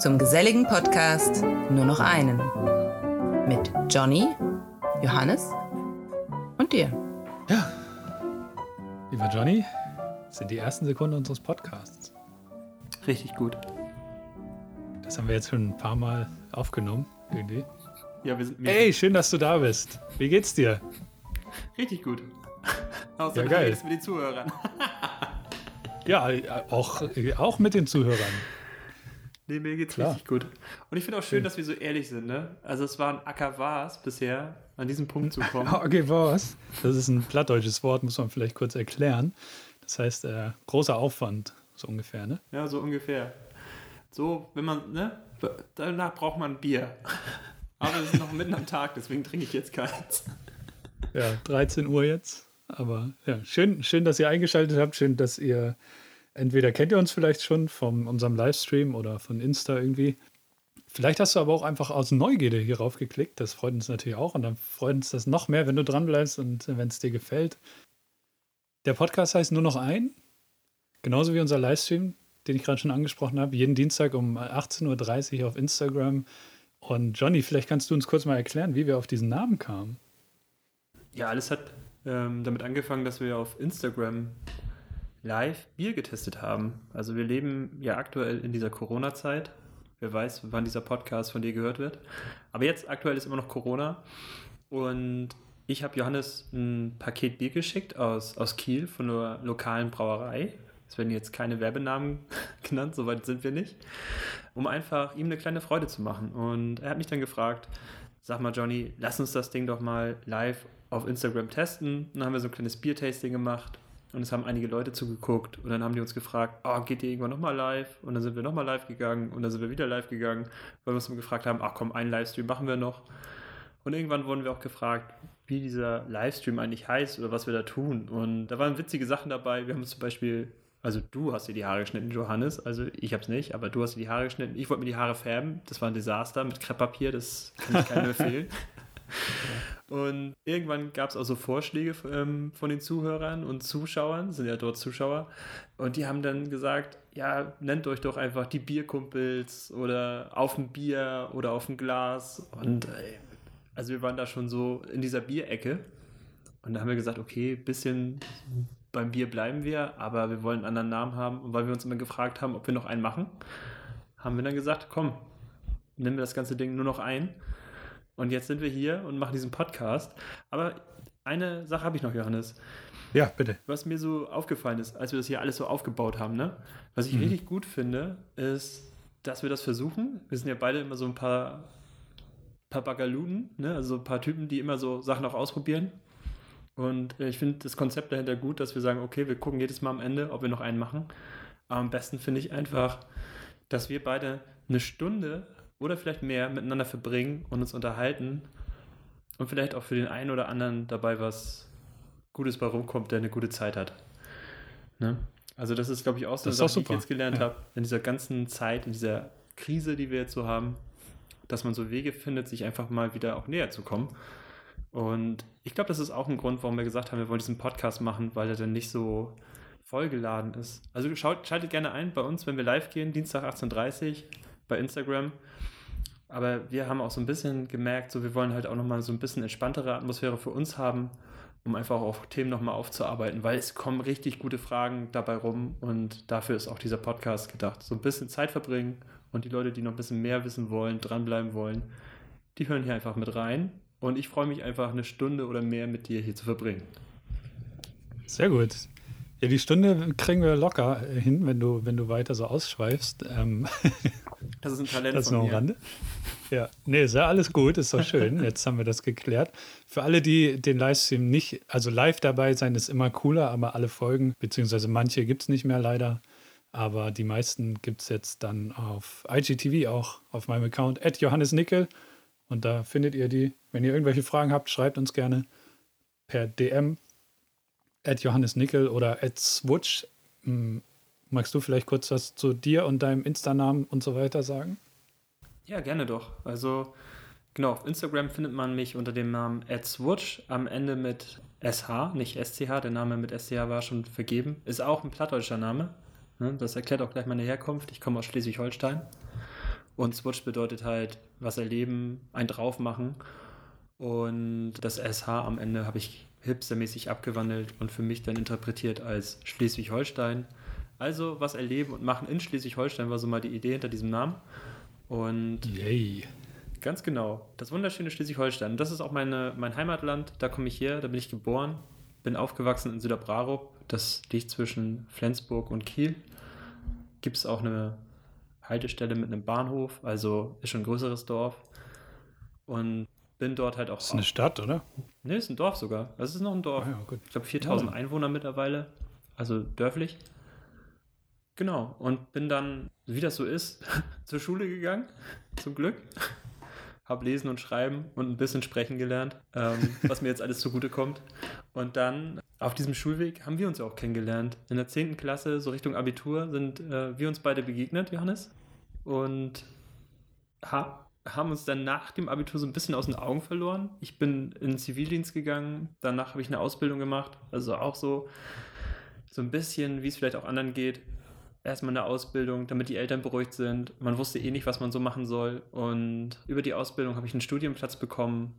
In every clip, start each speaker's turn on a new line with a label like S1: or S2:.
S1: zum geselligen Podcast Nur noch einen. Mit Johnny, Johannes und dir.
S2: Ja. Lieber Johnny, das sind die ersten Sekunden unseres Podcasts.
S3: Richtig gut.
S2: Das haben wir jetzt schon ein paar Mal aufgenommen, irgendwie.
S3: Ja, wir sind
S2: Hey, schön, dass du da bist. Wie geht's dir?
S3: richtig gut. Außer
S2: Ja, geil.
S3: mit den Zuhörern.
S2: Ja, äh, auch, äh, auch mit den Zuhörern.
S3: Nee, mir geht's
S2: Klar.
S3: richtig gut. Und ich finde auch schön, dass wir so ehrlich sind, ne? Also es war ein Acker war's bisher, an diesen Punkt zu kommen.
S2: Okay, was? Das ist ein plattdeutsches Wort, muss man vielleicht kurz erklären. Das heißt, äh, großer Aufwand, so ungefähr, ne?
S3: Ja, so ungefähr. So, wenn man, ne? Danach braucht man Bier. Aber es ist noch mitten am Tag, deswegen trinke ich jetzt keins.
S2: Ja, 13 Uhr jetzt. Aber ja, schön, schön, dass ihr eingeschaltet habt. Schön, dass ihr entweder kennt ihr uns vielleicht schon von unserem Livestream oder von Insta irgendwie. Vielleicht hast du aber auch einfach aus Neugierde hierauf geklickt. Das freut uns natürlich auch. Und dann freut uns das noch mehr, wenn du dran bleibst und wenn es dir gefällt. Der Podcast heißt nur noch ein. Genauso wie unser Livestream, den ich gerade schon angesprochen habe. Jeden Dienstag um 18.30 Uhr auf Instagram. Und Johnny, vielleicht kannst du uns kurz mal erklären, wie wir auf diesen Namen kamen.
S3: Ja, alles hat ähm, damit angefangen, dass wir auf Instagram live Bier getestet haben. Also wir leben ja aktuell in dieser Corona-Zeit. Wer weiß, wann dieser Podcast von dir gehört wird. Aber jetzt aktuell ist immer noch Corona. Und ich habe Johannes ein Paket Bier geschickt aus, aus Kiel von einer lokalen Brauerei. Es werden jetzt keine Werbenamen genannt, soweit sind wir nicht. Um einfach ihm eine kleine Freude zu machen. Und er hat mich dann gefragt, sag mal Johnny, lass uns das Ding doch mal live auf Instagram testen. Und dann haben wir so ein kleines Biertasting gemacht und es haben einige Leute zugeguckt und dann haben die uns gefragt, oh, geht ihr irgendwann nochmal live? Und dann sind wir nochmal live gegangen und dann sind wir wieder live gegangen, weil wir uns gefragt haben, ach komm, einen Livestream machen wir noch. Und irgendwann wurden wir auch gefragt, wie dieser Livestream eigentlich heißt oder was wir da tun. Und da waren witzige Sachen dabei. Wir haben uns zum Beispiel, also du hast dir die Haare geschnitten, Johannes, also ich habe es nicht, aber du hast dir die Haare geschnitten. Ich wollte mir die Haare färben, das war ein Desaster mit Krepppapier, das kann ich keinem empfehlen. Und irgendwann gab es auch so Vorschläge ähm, von den Zuhörern und Zuschauern, sind ja dort Zuschauer, und die haben dann gesagt, ja, nennt euch doch einfach die Bierkumpels oder auf ein Bier oder auf ein Glas. Und äh, also wir waren da schon so in dieser Bierecke. Und da haben wir gesagt, okay, bisschen beim Bier bleiben wir, aber wir wollen einen anderen Namen haben. Und weil wir uns immer gefragt haben, ob wir noch einen machen, haben wir dann gesagt, komm, nennen wir das ganze Ding nur noch ein. Und jetzt sind wir hier und machen diesen Podcast. Aber eine Sache habe ich noch, Johannes.
S2: Ja, bitte.
S3: Was mir so aufgefallen ist, als wir das hier alles so aufgebaut haben, ne? Was ich richtig gut finde, ist, dass wir das versuchen. Wir sind ja beide immer so ein paar, paar Bagaluten, ne? Also ein paar Typen, die immer so Sachen auch ausprobieren. Und äh, ich finde das Konzept dahinter gut, dass wir sagen, okay, wir gucken jedes Mal am Ende, ob wir noch einen machen. Aber am besten finde ich einfach, dass wir beide eine Stunde oder vielleicht mehr miteinander verbringen und uns unterhalten und vielleicht auch für den einen oder anderen dabei was Gutes bei rumkommt, der eine gute Zeit hat. Ne? Also das ist, glaube ich, auch so eine Sache, die ich jetzt gelernt
S2: Ja.
S3: habe, in dieser ganzen Zeit, in dieser Krise, die wir jetzt so haben, dass man so Wege findet, sich einfach mal wieder auch näher zu kommen. Und ich glaube, das ist auch ein Grund, warum wir gesagt haben, wir wollen diesen Podcast machen, weil er dann nicht so vollgeladen ist. Also schaut, schaltet gerne ein bei uns, wenn wir live gehen, Dienstag 18.30 Uhr bei Instagram. Aber wir haben auch so ein bisschen gemerkt, so wir wollen halt auch nochmal so ein bisschen entspanntere Atmosphäre für uns haben, um einfach auch Themen nochmal aufzuarbeiten, weil es kommen richtig gute Fragen dabei rum und dafür ist auch dieser Podcast gedacht. So ein bisschen Zeit verbringen und die Leute, die noch ein bisschen mehr wissen wollen, dranbleiben wollen, die hören hier einfach mit rein. Und ich freue mich einfach, eine Stunde oder mehr mit dir hier zu verbringen.
S2: Sehr gut. Ja, die Stunde kriegen wir locker hin, wenn du, wenn du weiter so ausschweifst. Ähm,
S3: Das ist ein Talent
S2: das
S3: von
S2: noch am. Rande. Ja, nee, ist ja alles gut, ist doch schön. Jetzt haben wir das geklärt. Für alle, die den Livestream nicht, also live dabei sein, ist immer cooler, aber alle Folgen, beziehungsweise manche gibt es nicht mehr leider. Aber die meisten gibt es jetzt dann auf IGTV auch auf meinem Account, at Johannes Nickel. Und da findet ihr die. Wenn ihr irgendwelche Fragen habt, schreibt uns gerne per DM at Johannes Nickel oder at Swutsch. Magst du vielleicht kurz was zu dir und deinem Insta-Namen und so weiter sagen?
S3: Ja, gerne doch. Also, genau, auf Instagram findet man mich unter dem Namen @swutch am Ende mit SH, nicht SCH. Der Name mit SCH war schon vergeben. Ist auch ein plattdeutscher Name. Ne? Das erklärt auch gleich meine Herkunft. Ich komme aus Schleswig-Holstein. Und Swutch bedeutet halt was erleben, ein draufmachen. Und das SH am Ende habe ich hipstermäßig abgewandelt und für mich dann interpretiert als Schleswig-Holstein. Also was erleben und machen in Schleswig-Holstein war so mal die Idee hinter diesem Namen. Und
S2: Yay.
S3: ganz genau, das wunderschöne Schleswig-Holstein. Das ist auch meine, mein Heimatland, da komme ich her, da bin ich geboren, bin aufgewachsen in Süderbrarup, das liegt zwischen Flensburg und Kiel. Gibt es auch eine Haltestelle mit einem Bahnhof, also ist schon ein größeres Dorf. Und bin dort halt auch.
S2: Ist eine Stadt, oder?
S3: Ne, ist ein Dorf sogar. Das ist noch ein Dorf.
S2: Ah, ja, gut.
S3: Ich glaube 4000
S2: Ja.
S3: Einwohner mittlerweile, also dörflich. Genau, und bin dann, wie das so ist, zur Schule gegangen, zum Glück. Hab lesen und schreiben und ein bisschen sprechen gelernt, ähm, was mir jetzt alles zugutekommt. Und dann auf diesem Schulweg haben wir uns ja auch kennengelernt. In der 10. Klasse, so Richtung Abitur, sind äh, wir uns beide begegnet, Johannes. Und ha haben uns dann nach dem Abitur so ein bisschen aus den Augen verloren. Ich bin in den Zivildienst gegangen, danach habe ich eine Ausbildung gemacht, also auch so, so ein bisschen, wie es vielleicht auch anderen geht. Erstmal eine Ausbildung, damit die Eltern beruhigt sind. Man wusste eh nicht, was man so machen soll. Und über die Ausbildung habe ich einen Studienplatz bekommen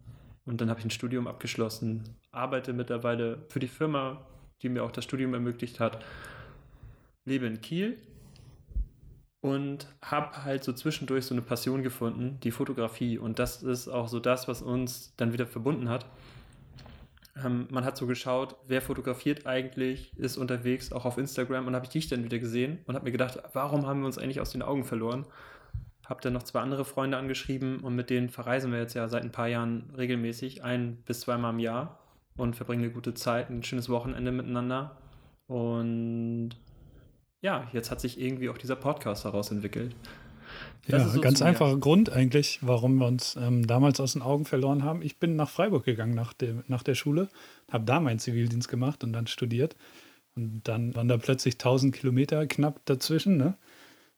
S3: und dann habe ich ein Studium abgeschlossen. Arbeite mittlerweile für die Firma, die mir auch das Studium ermöglicht hat. Lebe in Kiel und habe halt so zwischendurch so eine Passion gefunden, die Fotografie. Und das ist auch so das, was uns dann wieder verbunden hat. Ähm, man hat so geschaut, wer fotografiert eigentlich, ist unterwegs, auch auf Instagram. Und habe ich dich dann wieder gesehen und habe mir gedacht, warum haben wir uns eigentlich aus den Augen verloren? Habe dann noch zwei andere Freunde angeschrieben und mit denen verreisen wir jetzt ja seit ein paar Jahren regelmäßig, ein bis zweimal im Jahr und verbringen eine gute Zeit, ein schönes Wochenende miteinander. Und ja, jetzt hat sich irgendwie auch dieser Podcast daraus entwickelt. Das
S2: Ja,
S3: so
S2: ganz einfacher Grund eigentlich, warum wir uns ähm, damals aus den Augen verloren haben. Ich bin nach Freiburg gegangen nach, dem, nach der Schule, habe da meinen Zivildienst gemacht und dann studiert. Und dann waren da plötzlich 1000 Kilometer knapp dazwischen. Ne?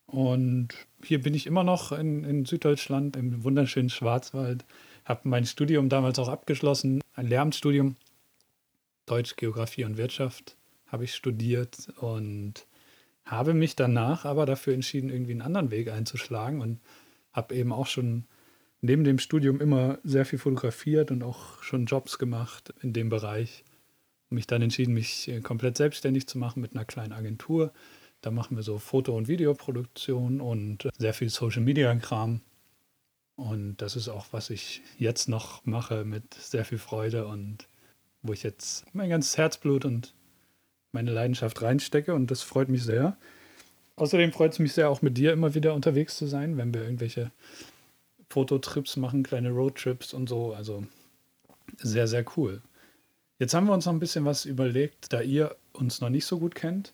S2: Und hier bin ich immer noch in, in Süddeutschland, im wunderschönen Schwarzwald. Habe mein Studium damals auch abgeschlossen, ein Lehramtsstudium, Deutsch, Geografie und Wirtschaft habe ich studiert und habe mich danach aber dafür entschieden, irgendwie einen anderen Weg einzuschlagen und habe eben auch schon neben dem Studium immer sehr viel fotografiert und auch schon Jobs gemacht in dem Bereich. Und mich dann entschieden, mich äh, komplett selbstständig zu machen mit einer kleinen Agentur. Da machen wir so Foto- und Videoproduktion und sehr viel Social-Media-Kram. Und das ist auch, was ich jetzt noch mache mit sehr viel Freude und wo ich jetzt mein ganzes Herzblut und meine Leidenschaft reinstecke und das freut mich sehr. Außerdem freut es mich sehr, auch mit dir immer wieder unterwegs zu sein, wenn wir irgendwelche Fototrips machen, kleine Roadtrips und so. Also sehr, sehr cool. Jetzt haben wir uns noch ein bisschen was überlegt, da ihr uns noch nicht so gut kennt,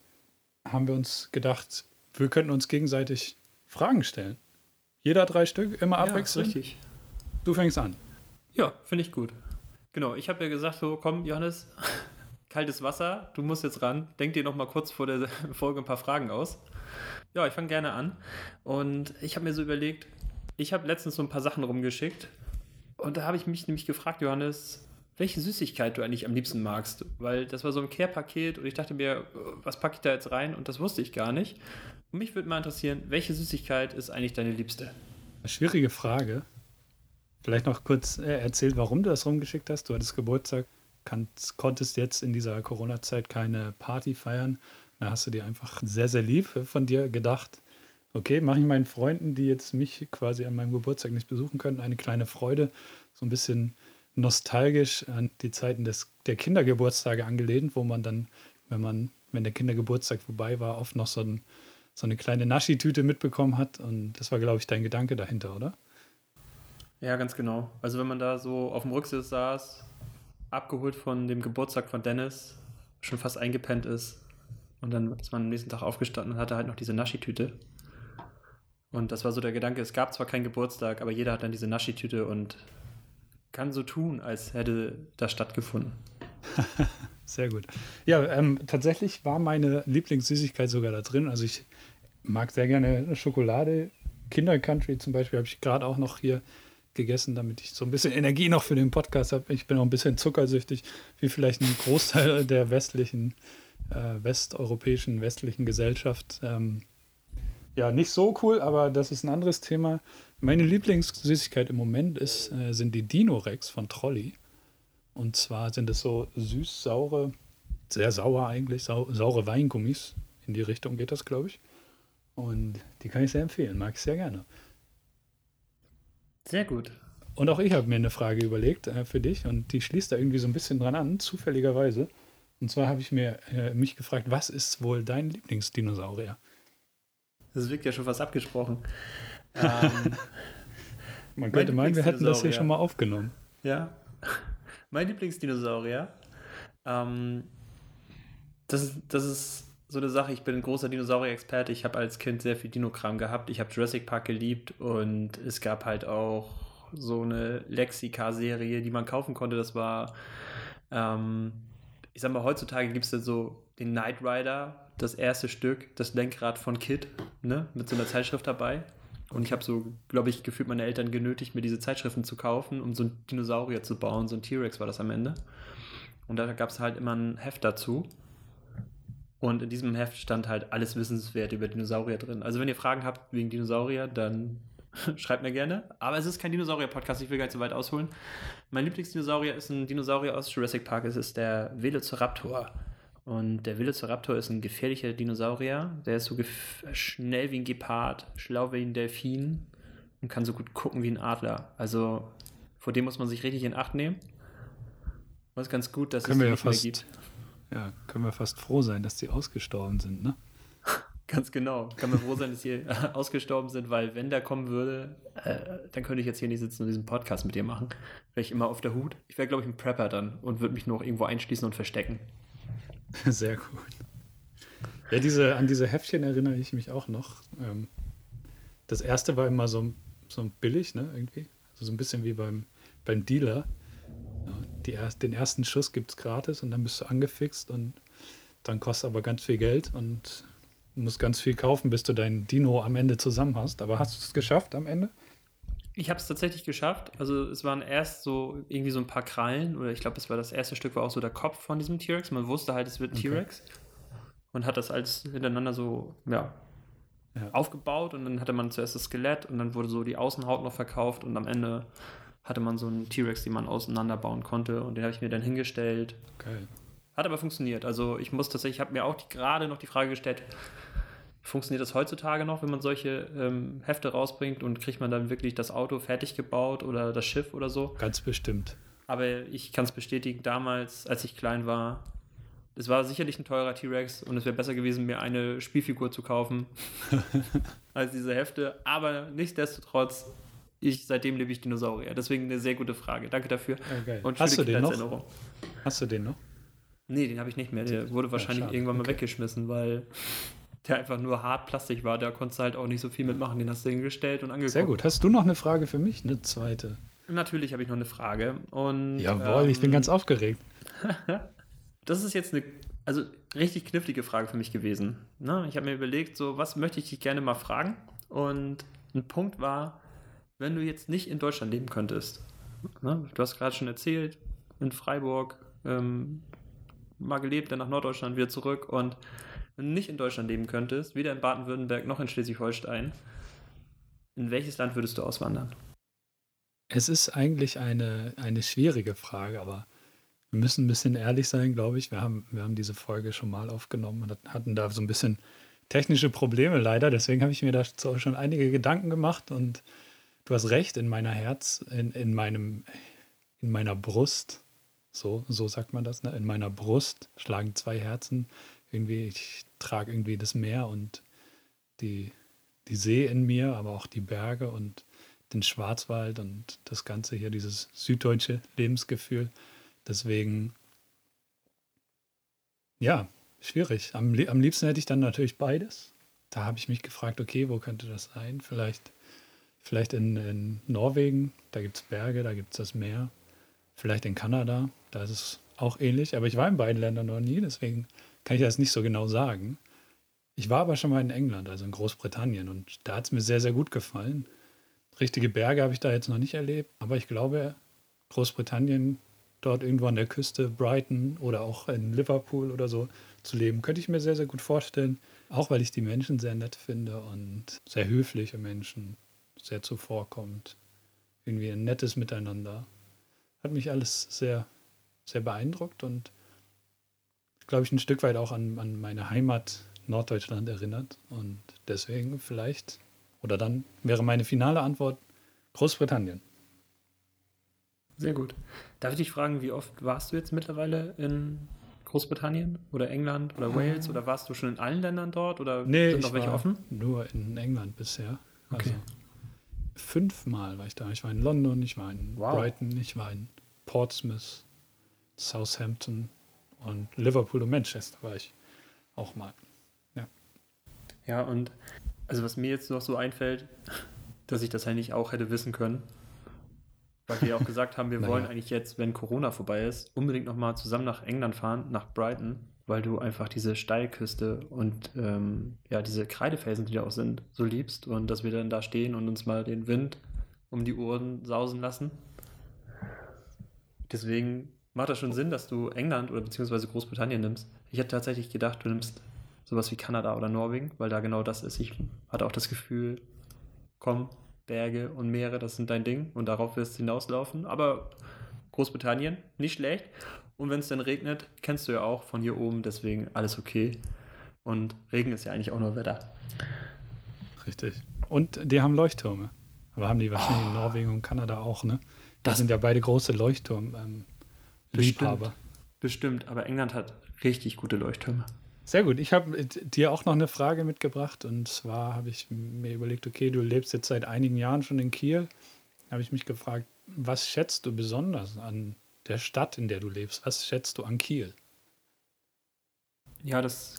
S2: haben wir uns gedacht, wir könnten uns gegenseitig Fragen stellen. Jeder drei Stück, immer abwechselnd.
S3: Ja, richtig.
S2: du fängst an.
S3: Ja, finde ich gut. Genau, ich habe ja gesagt, so komm, Johannes, kaltes Wasser, du musst jetzt ran. Denk dir noch mal kurz vor der Folge ein paar Fragen aus. Ja, ich fange gerne an. Und ich habe mir so überlegt, ich habe letztens so ein paar Sachen rumgeschickt. Und da habe ich mich nämlich gefragt, Johannes, welche Süßigkeit du eigentlich am liebsten magst. Weil das war so ein Care-Paket und ich dachte mir, was packe ich da jetzt rein? Und das wusste ich gar nicht. Und mich würde mal interessieren, welche Süßigkeit ist eigentlich deine liebste?
S2: Schwierige Frage. Vielleicht noch kurz äh, erzählt, warum du das rumgeschickt hast. Du hattest Geburtstag, kannst, konntest jetzt in dieser Corona-Zeit keine Party feiern. Da hast du dir einfach sehr, sehr lieb von dir gedacht, okay, mache ich meinen Freunden, die jetzt mich quasi an meinem Geburtstag nicht besuchen können, eine kleine Freude. So ein bisschen nostalgisch an die Zeiten des, der Kindergeburtstage angelehnt, wo man dann, wenn man, wenn der Kindergeburtstag vorbei war, oft noch so, ein, so eine kleine Naschi-Tüte mitbekommen hat. Und das war, glaube ich, dein Gedanke dahinter, oder?
S3: Ja, ganz genau. Also wenn man da so auf dem Rücksitz saß, abgeholt von dem Geburtstag von Dennis, schon fast eingepennt ist und dann ist man am nächsten Tag aufgestanden und hatte halt noch diese Naschi-Tüte. Und das war so der Gedanke, es gab zwar keinen Geburtstag, aber jeder hat dann diese Naschi-Tüte und kann so tun, als hätte das stattgefunden.
S2: Sehr gut. Ja, ähm, tatsächlich war meine Lieblingssüßigkeit sogar da drin. Also ich mag sehr gerne Schokolade. Kinder Country zum Beispiel habe ich gerade auch noch hier gegessen, damit ich so ein bisschen Energie noch für den Podcast habe. Ich bin auch ein bisschen zuckersüchtig, wie vielleicht ein Großteil der westlichen, äh, westeuropäischen, westlichen Gesellschaft. Ähm, ja, nicht so cool, aber das ist ein anderes Thema. Meine Lieblingssüßigkeit im Moment ist, äh, sind die Dino-Rex von Trolli. Und zwar sind es so süß-saure, sehr sauer eigentlich, sau saure Weingummis. In die Richtung geht das, glaube ich. Und die kann ich sehr empfehlen, mag ich sehr gerne.
S3: Sehr gut.
S2: Und auch ich habe mir eine Frage überlegt äh, für dich und die schließt da irgendwie so ein bisschen dran an, zufälligerweise. Und zwar habe ich mir äh, mich gefragt, was ist wohl dein Lieblingsdinosaurier?
S3: Das wirkt ja schon fast abgesprochen. ähm,
S2: Man könnte meinen, wir hätten das hier schon mal aufgenommen.
S3: Ja. Mein Lieblingsdinosaurier. Ähm, das, das ist so eine Sache. Ich bin ein großer Dinosaurier-Experte. Ich habe als Kind sehr viel Dinokram gehabt. Ich habe Jurassic Park geliebt und es gab halt auch so eine Lexika-Serie, die man kaufen konnte. Das war, ähm, ich sag mal, heutzutage gibt es da so den Knight Rider, das erste Stück, das Lenkrad von Kid, ne, mit so einer Zeitschrift dabei. Und ich habe so, glaube ich, gefühlt meine Eltern genötigt, mir diese Zeitschriften zu kaufen, um so einen Dinosaurier zu bauen. So ein T-Rex war das am Ende. Und da gab es halt immer ein Heft dazu. Und in diesem Heft stand halt alles Wissenswert über Dinosaurier drin. Also wenn ihr Fragen habt wegen Dinosaurier, dann schreibt mir gerne. Aber es ist kein Dinosaurier-Podcast, ich will gar nicht so weit ausholen. Mein Lieblingsdinosaurier ist ein Dinosaurier aus Jurassic Park. Es ist der Velociraptor. Und der Velociraptor ist ein gefährlicher Dinosaurier. Der ist so schnell wie ein Gepard, schlau wie ein Delfin und kann so gut gucken wie ein Adler. Also vor dem muss man sich richtig in Acht nehmen. Und es ist ganz gut, dass
S2: können
S3: es
S2: die nicht mehr gibt. Ja, können wir fast froh sein, dass die ausgestorben sind, ne?
S3: Ganz genau. Kann man froh sein, dass die ausgestorben sind, weil wenn der kommen würde, äh, dann könnte ich jetzt hier nicht sitzen und diesen Podcast mit dir machen. Wäre ich immer auf der Hut. Ich wäre, glaube ich, ein Prepper dann und würde mich noch irgendwo einschließen und verstecken.
S2: Sehr gut. Ja, diese, an diese Heftchen erinnere ich mich auch noch. Ähm, das erste war immer so, so billig, ne, irgendwie. Also so ein bisschen wie beim, beim Dealer. Erst, den ersten Schuss gibt es gratis und dann bist du angefixt und dann kostet aber ganz viel Geld und musst ganz viel kaufen, bis du dein Dino am Ende zusammen hast. Aber hast du es geschafft am Ende?
S3: Ich habe es tatsächlich geschafft. Also es waren erst so irgendwie so ein paar Krallen oder ich glaube, es war das erste Stück war auch so der Kopf von diesem T-Rex. Man wusste halt, es wird okay. T-Rex und hat das alles hintereinander so ja, ja, aufgebaut und dann hatte man zuerst das Skelett und dann wurde so die Außenhaut noch verkauft und am Ende hatte man so einen T-Rex, den man auseinanderbauen konnte und den habe ich mir dann hingestellt.
S2: Geil.
S3: Hat aber funktioniert. Also ich muss tatsächlich, ich habe mir auch gerade noch die Frage gestellt, Funktioniert das heutzutage noch, wenn man solche ähm, Hefte rausbringt und kriegt man dann wirklich das Auto fertig gebaut oder das Schiff oder so?
S2: Ganz bestimmt.
S3: Aber ich kann es bestätigen, damals, als ich klein war, es war sicherlich ein teurer T-Rex und es wäre besser gewesen, mir eine Spielfigur zu kaufen als diese Hefte. Aber nichtsdestotrotz, ich, seitdem lebe ich Dinosaurier. Deswegen eine sehr gute Frage. Danke dafür.
S2: Okay. Und Hast du den noch? Hast du den noch?
S3: Nee, den habe ich nicht mehr. Der wurde wahrscheinlich ja, irgendwann mal okay. weggeschmissen, weil der einfach nur hart Plastik war. Da konntest du halt auch nicht so viel mitmachen. Den hast du hingestellt und angeguckt.
S2: Sehr gut. Hast du noch eine Frage für mich? Eine zweite?
S3: Natürlich habe ich noch eine Frage. Und,
S2: Jawohl, ähm, ich bin ähm, ganz aufgeregt.
S3: das ist jetzt eine also richtig knifflige Frage für mich gewesen. Ne? Ich habe mir überlegt, so was möchte ich dich gerne mal fragen? Und ein Punkt war, wenn du jetzt nicht in Deutschland leben könntest. Ne? Du hast gerade schon erzählt, in Freiburg ähm, mal gelebt, dann nach Norddeutschland wieder zurück und wenn du nicht in Deutschland leben könntest, weder in Baden-Württemberg noch in Schleswig-Holstein, in welches Land würdest du auswandern?
S2: Es ist eigentlich eine, eine schwierige Frage, aber wir müssen ein bisschen ehrlich sein, glaube ich. Wir haben, wir haben diese Folge schon mal aufgenommen und hatten da so ein bisschen technische Probleme leider. Deswegen habe ich mir da schon einige Gedanken gemacht und du hast recht, in meiner Herz, in, in meinem, in meiner Brust, so, so sagt man das, ne? in meiner Brust schlagen zwei Herzen. Irgendwie, ich trage irgendwie das Meer und die, die See in mir, aber auch die Berge und den Schwarzwald und das Ganze hier, dieses süddeutsche Lebensgefühl. Deswegen, ja, schwierig. Am, am liebsten hätte ich dann natürlich beides. da habe ich mich gefragt, okay, wo könnte das sein? Vielleicht, vielleicht in, in Norwegen, da gibt es Berge, da gibt es das Meer. Vielleicht in Kanada, da ist es auch ähnlich. Aber ich war in beiden Ländern noch nie, deswegen kann ich das nicht so genau sagen. Ich war aber schon mal in England, also in Großbritannien, und da hat es mir sehr, sehr gut gefallen. Richtige Berge habe ich da jetzt noch nicht erlebt, aber ich glaube, Großbritannien, dort irgendwo an der Küste, Brighton oder auch in Liverpool oder so zu leben, könnte ich mir sehr, sehr gut vorstellen. Auch weil ich die Menschen sehr nett finde und sehr höfliche Menschen, sehr zuvorkommt. Irgendwie ein nettes Miteinander. Hat mich alles sehr, sehr beeindruckt und glaube ich ein Stück weit auch an, an meine Heimat Norddeutschland erinnert. Und deswegen vielleicht, oder dann wäre meine finale Antwort Großbritannien.
S3: Sehr gut. Darf ich dich fragen, wie oft warst du jetzt mittlerweile in Großbritannien oder England oder Wales ah. oder warst du schon in allen Ländern dort oder
S2: nee, sind noch welche offen? Nur in England bisher. Okay. Also fünfmal war ich da. Ich war in London, ich war in wow. Brighton, ich war in Portsmouth, Southampton und Liverpool und Manchester war ich auch mal. Ja.
S3: Ja, und also was mir jetzt noch so einfällt, dass ich das eigentlich auch hätte wissen können, weil wir auch gesagt haben, wir wollen eigentlich jetzt, wenn Corona vorbei ist, unbedingt nochmal zusammen nach England fahren, nach Brighton, weil du einfach diese Steilküste und ähm, ja, diese Kreidefelsen, die da auch sind, so liebst und dass wir dann da stehen und uns mal den Wind um die Ohren sausen lassen. Deswegen macht das schon Sinn, dass du England oder beziehungsweise Großbritannien nimmst. Ich hätte tatsächlich gedacht, du nimmst sowas wie Kanada oder Norwegen, weil da genau das ist. Ich hatte auch das Gefühl, komm, Berge und Meere, das sind dein Ding und darauf wirst du hinauslaufen. Aber Großbritannien, nicht schlecht. Und wenn es dann regnet, kennst du ja auch von hier oben, deswegen alles okay. Und Regen ist ja eigentlich auch nur Wetter.
S2: Richtig. Und die haben Leuchttürme. Aber haben die wahrscheinlich oh. in Norwegen und Kanada auch, ne? Das, das sind ja beide große Leuchtturm-Liebhaber.
S3: Ähm, bestimmt, aber England hat richtig gute Leuchttürme.
S2: Sehr gut. Ich habe dir auch noch eine Frage mitgebracht. Und zwar habe ich mir überlegt, okay, du lebst jetzt seit einigen Jahren schon in Kiel. Da habe ich mich gefragt, was schätzt du besonders an der Stadt, in der du lebst? Was schätzt du an Kiel?
S3: Ja, das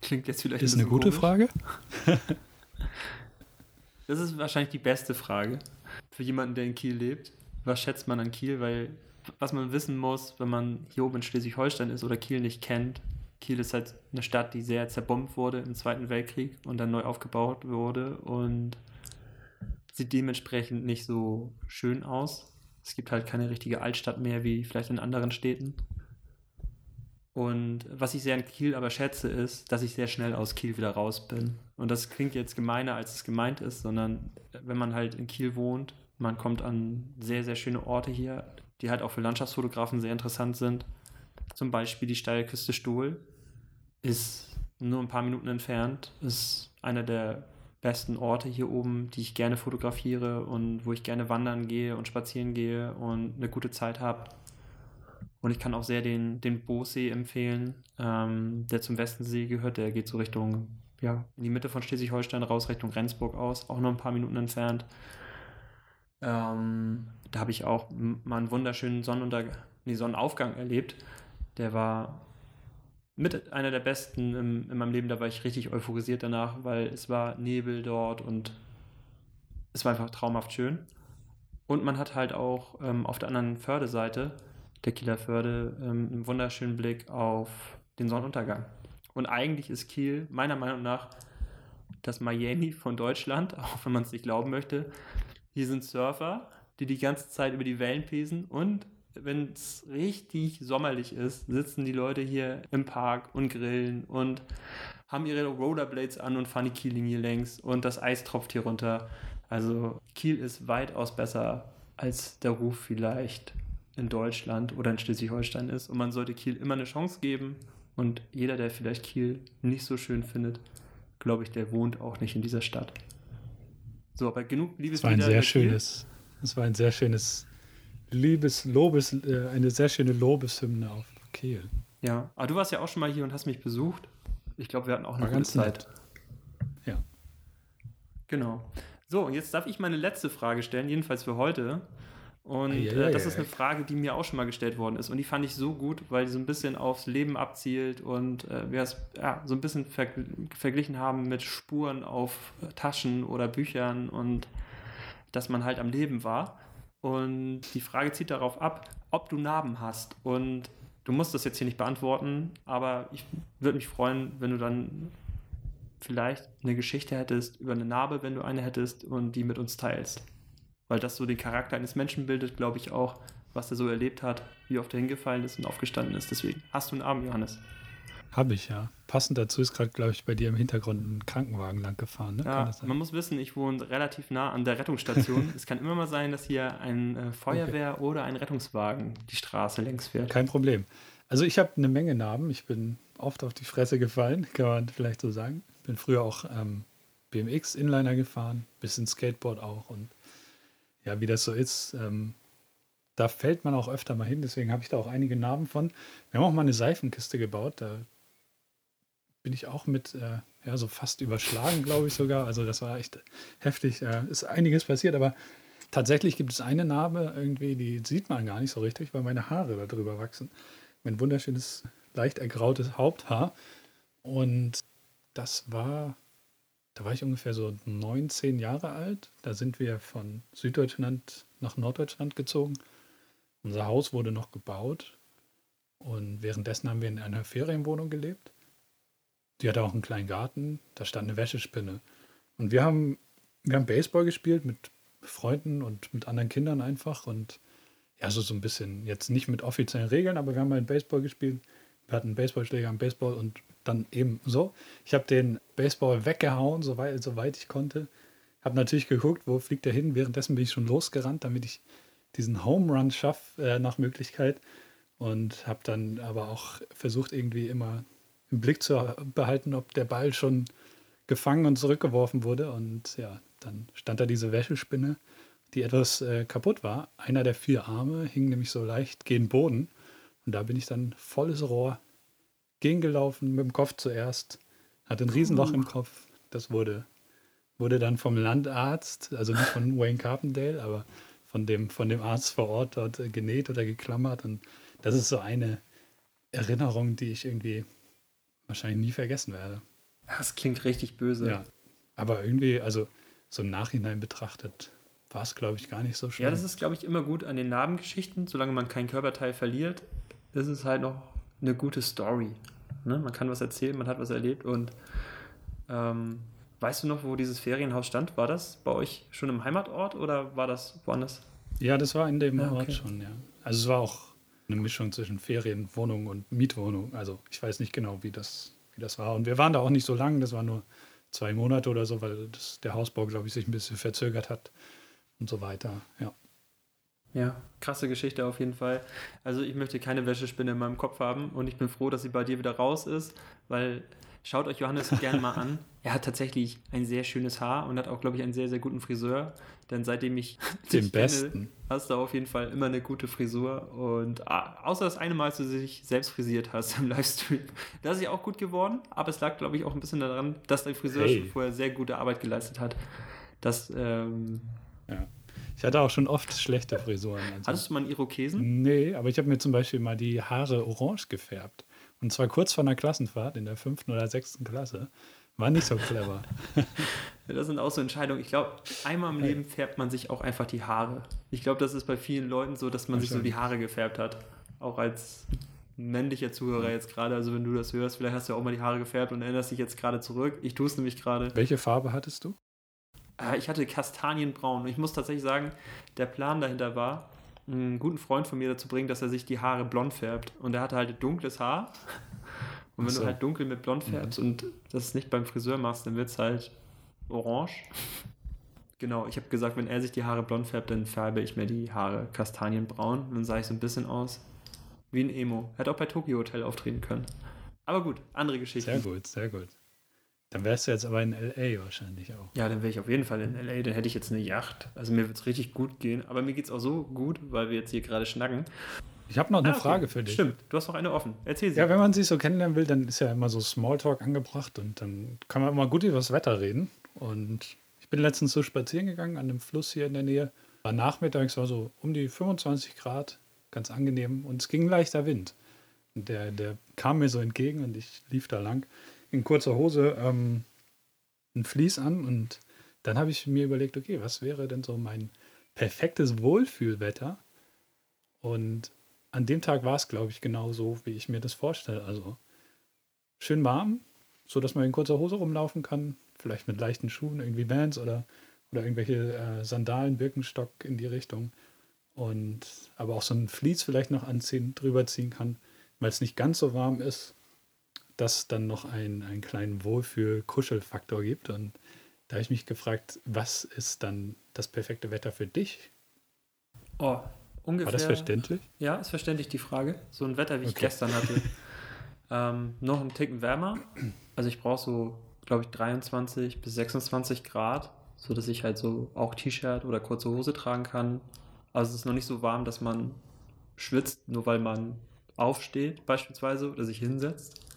S3: klingt jetzt vielleicht.
S2: Ist ein eine gute komisch. Frage.
S3: das ist wahrscheinlich die beste Frage für jemanden, der in Kiel lebt. Was schätzt man an Kiel? Weil was man wissen muss, wenn man hier oben in Schleswig-Holstein ist oder Kiel nicht kennt, Kiel ist halt eine Stadt, die sehr zerbombt wurde im Zweiten Weltkrieg und dann neu aufgebaut wurde und sieht dementsprechend nicht so schön aus. Es gibt halt keine richtige Altstadt mehr wie vielleicht in anderen Städten. Und was ich sehr an Kiel aber schätze, ist, dass ich sehr schnell aus Kiel wieder raus bin. Und das klingt jetzt gemeiner, als es gemeint ist, sondern wenn man halt in Kiel wohnt, man kommt an sehr, sehr schöne Orte hier, die halt auch für Landschaftsfotografen sehr interessant sind. Zum Beispiel die Steilküste Stuhl ist nur ein paar Minuten entfernt, ist einer der besten Orte hier oben, die ich gerne fotografiere und wo ich gerne wandern gehe und spazieren gehe und eine gute Zeit habe. Und ich kann auch sehr den, den Boossee empfehlen, ähm, der zum Westensee gehört. Der geht so Richtung, ja, in die Mitte von Schleswig-Holstein raus, Richtung Rendsburg aus, auch nur ein paar Minuten entfernt. Ähm, da habe ich auch mal einen wunderschönen Sonnenuntergang, nee, Sonnenaufgang erlebt. Der war mit einer der besten im, in meinem Leben. Da war ich richtig euphorisiert danach, weil es war Nebel dort und es war einfach traumhaft schön. Und man hat halt auch ähm, auf der anderen Fördeseite der Kieler Förde ähm, einen wunderschönen Blick auf den Sonnenuntergang. Und eigentlich ist Kiel meiner Meinung nach das Miami von Deutschland, auch wenn man es nicht glauben möchte. Hier sind Surfer, die die ganze Zeit über die Wellen pesen und wenn es richtig sommerlich ist, sitzen die Leute hier im Park und grillen und haben ihre Rollerblades an und fahren die Kiellinie längs und das Eis tropft hier runter. Also Kiel ist weitaus besser, als der Ruf vielleicht in Deutschland oder in Schleswig-Holstein ist. Und man sollte Kiel immer eine Chance geben. Und jeder, der vielleicht Kiel nicht so schön findet, glaube ich, der wohnt auch nicht in dieser Stadt. So, aber genug
S2: Liebeslieder. Das war ein sehr schönes, das war ein sehr schönes Liebes, Lobes, äh, eine sehr schöne Lobeshymne auf Kiel.
S3: Ja, aber du warst ja auch schon mal hier und hast mich besucht. Ich glaube, wir hatten auch eine War gute Zeit.
S2: Nett. Ja.
S3: Genau. So, und jetzt darf ich meine letzte Frage stellen, jedenfalls für heute. Und äh, das ist eine. Frage, die mir auch schon mal gestellt worden ist. Und die fand ich so gut, weil die so ein bisschen aufs Leben abzielt und äh, wir es ja, so ein bisschen verg verglichen haben mit Spuren auf Taschen oder Büchern und dass man halt am Leben war. Und die Frage zieht darauf ab, ob du Narben hast. Und du musst das jetzt hier nicht beantworten, aber ich würde mich freuen, wenn du dann vielleicht eine Geschichte hättest über eine Narbe, wenn du eine hättest und die mit uns teilst. Weil das so den Charakter eines Menschen bildet, glaube ich auch, was er so erlebt hat, wie oft er hingefallen ist und aufgestanden ist. Deswegen, hast du einen Arm, Johannes?
S2: Habe ich ja. Passend dazu ist gerade, glaube ich, bei dir im Hintergrund ein Krankenwagen lang gefahren. Ne?
S3: Ja, man muss wissen, ich wohne relativ nah an der Rettungsstation. es kann immer mal sein, dass hier ein äh, Feuerwehr oder ein Rettungswagen die Straße längs fährt.
S2: Kein Problem. Also ich habe eine Menge Narben. Ich bin oft auf die Fresse gefallen, kann man vielleicht so sagen. Bin früher auch ähm, BMX Inliner gefahren, bisschen Skateboard auch und ja, wie das so ist, ähm, da fällt man auch öfter mal hin. Deswegen habe ich da auch einige Narben von. Wir haben auch mal eine Seifenkiste gebaut. Da bin ich auch mit äh, ja so fast überschlagen, glaube ich sogar. Also das war echt heftig. Äh, ist einiges passiert, aber tatsächlich gibt es eine Narbe irgendwie, die sieht man gar nicht so richtig, weil meine Haare da drüber wachsen. Mein wunderschönes, leicht ergrautes Haupthaar. Und das war, da war ich ungefähr so 19 Jahre alt. Da sind wir von Süddeutschland nach Norddeutschland gezogen. Unser Haus wurde noch gebaut. Und währenddessen haben wir in einer Ferienwohnung gelebt. Die hatte auch einen kleinen Garten. Da stand eine Wäschespinne. Und wir haben, wir haben Baseball gespielt mit Freunden und mit anderen Kindern einfach. Und ja, so, so ein bisschen, jetzt nicht mit offiziellen Regeln, aber wir haben halt Baseball gespielt. Wir hatten einen Baseballschläger am Baseball und dann eben so. Ich habe den Baseball weggehauen, soweit, soweit ich konnte. Habe natürlich geguckt, wo fliegt er hin. Währenddessen bin ich schon losgerannt, damit ich diesen Home Run schaffe äh, nach Möglichkeit. Und habe dann aber auch versucht, irgendwie immer im Blick zu behalten, ob der Ball schon gefangen und zurückgeworfen wurde. Und ja, dann stand da diese Wäschespinne, die etwas äh, kaputt war. Einer der vier Arme hing nämlich so leicht gegen den Boden. Und da bin ich dann volles Rohr gegengelaufen, mit dem Kopf zuerst. Hatte ein Riesenloch im Kopf. Das wurde, wurde dann vom Landarzt, also nicht von Wayne Carpendale, aber von dem, von dem Arzt vor Ort dort äh, genäht oder geklammert. Und das ist so eine Erinnerung, die ich irgendwie wahrscheinlich nie vergessen werde.
S3: Das klingt richtig böse.
S2: Ja. Aber irgendwie, also so im Nachhinein betrachtet, war es, glaube ich, gar nicht so schlimm.
S3: Ja, das ist, glaube ich, immer gut an den Narbengeschichten. Solange man kein Körperteil verliert, ist es halt noch eine gute Story. Ne? Man kann was erzählen, man hat was erlebt. Und ähm, weißt du noch, wo dieses Ferienhaus stand? War das bei euch schon im Heimatort oder war das woanders?
S2: Ja, das war in dem Ort
S3: okay.
S2: schon, ja. Also es war auch eine Mischung zwischen Ferienwohnung und Mietwohnung. Also ich weiß nicht genau, wie das, wie das war. Und wir waren da auch nicht so lange, das war nur zwei Monate oder so, weil das, der Hausbau, glaube ich, sich ein bisschen verzögert hat und so weiter. Ja.
S3: Ja, krasse Geschichte auf jeden Fall. Also ich möchte keine Wäschespinne in meinem Kopf haben und ich bin froh, dass sie bei dir wieder raus ist, weil schaut euch Johannes gerne mal an. Er hat tatsächlich ein sehr schönes Haar und hat auch, glaube ich, einen sehr, sehr guten Friseur. Denn seitdem ich
S2: Den
S3: dich kenne,
S2: besten.
S3: hast du auf jeden Fall immer eine gute Frisur. Und ah, außer das eine Mal, als du dich selbst frisiert hast im Livestream, da ist sie auch gut geworden. Aber es lag, glaube ich, auch ein bisschen daran, dass dein Friseur
S2: Hey.
S3: schon vorher sehr gute Arbeit geleistet hat. Das, ähm,
S2: ja. Ich hatte auch schon oft schlechte Frisuren. Also.
S3: hattest du mal einen Irokesen?
S2: Nee, aber ich habe mir zum Beispiel mal die Haare orange gefärbt. Und zwar kurz vor einer Klassenfahrt in der fünften oder sechsten Klasse. War nicht so clever.
S3: Das sind auch so Entscheidungen. Ich glaube, einmal im Leben färbt man sich auch einfach die Haare. Ich glaube, das ist bei vielen Leuten so, dass man sich so die Haare gefärbt hat. Auch als männlicher Zuhörer jetzt gerade. Also wenn du das hörst, vielleicht hast du ja auch mal die Haare gefärbt und erinnerst dich jetzt gerade zurück. Ich tue es nämlich gerade.
S2: Welche Farbe hattest du?
S3: Äh, Ich hatte Kastanienbraun. Und ich muss tatsächlich sagen, der Plan dahinter war, einen guten Freund von mir dazu bringen, dass er sich die Haare blond färbt. Und er hatte halt dunkles Haar. Und wenn
S2: so.
S3: du halt dunkel mit blond färbst und das nicht beim Friseur machst, dann wird es halt orange. Genau, ich habe gesagt, wenn er sich die Haare blond färbt, dann färbe ich mir die Haare kastanienbraun. Und dann sah ich so ein bisschen aus wie ein Emo. Hätte auch bei Tokyo Hotel auftreten können. Aber gut, andere Geschichte.
S2: Sehr gut, sehr gut. Dann wärst du jetzt aber in L.A. wahrscheinlich auch.
S3: Ja, dann wäre ich auf jeden Fall in LA, dann hätte ich jetzt eine Yacht. Also mir wird es richtig gut gehen. Aber mir geht es auch so gut, weil wir jetzt hier gerade schnacken.
S2: Ich habe noch eine
S3: Ah, okay.
S2: Frage für dich.
S3: Stimmt, du hast noch eine offen. Erzähl sie.
S2: Ja, wenn man sich so kennenlernen will, dann ist ja immer so Smalltalk angebracht und dann kann man immer gut über das Wetter reden. Und ich bin letztens so spazieren gegangen an dem Fluss hier in der Nähe War nachmittags war so um die 25 Grad, ganz angenehm und es ging leichter Wind. Und der, der kam mir so entgegen und ich lief da lang in kurzer Hose ähm, ein Vlies an und dann habe ich mir überlegt, okay, was wäre denn so mein perfektes Wohlfühlwetter? Und an dem Tag war es, glaube ich, genau so, wie ich mir das vorstelle. Also schön warm, so dass man in kurzer Hose rumlaufen kann, vielleicht mit leichten Schuhen, irgendwie Vans oder, oder irgendwelche äh, Sandalen, Birkenstock in die Richtung. Und aber auch so ein Vlies vielleicht noch anziehen, drüber ziehen kann, weil es nicht ganz so warm ist, dass dann noch ein, einen kleinen Wohlfühl-Kuschelfaktor gibt. Und da habe ich mich gefragt, was ist dann das perfekte Wetter für dich?
S3: Oh, ungefähr.
S2: War das verständlich?
S3: Ja, ist verständlich die Frage. So ein Wetter, wie ich gestern hatte. ähm, noch einen Ticken wärmer. Also ich brauche so, glaube ich, 23 bis 26 Grad, sodass ich halt so auch T-Shirt oder kurze Hose tragen kann. Also es ist noch nicht so warm, dass man schwitzt, nur weil man aufsteht beispielsweise oder sich hinsetzt.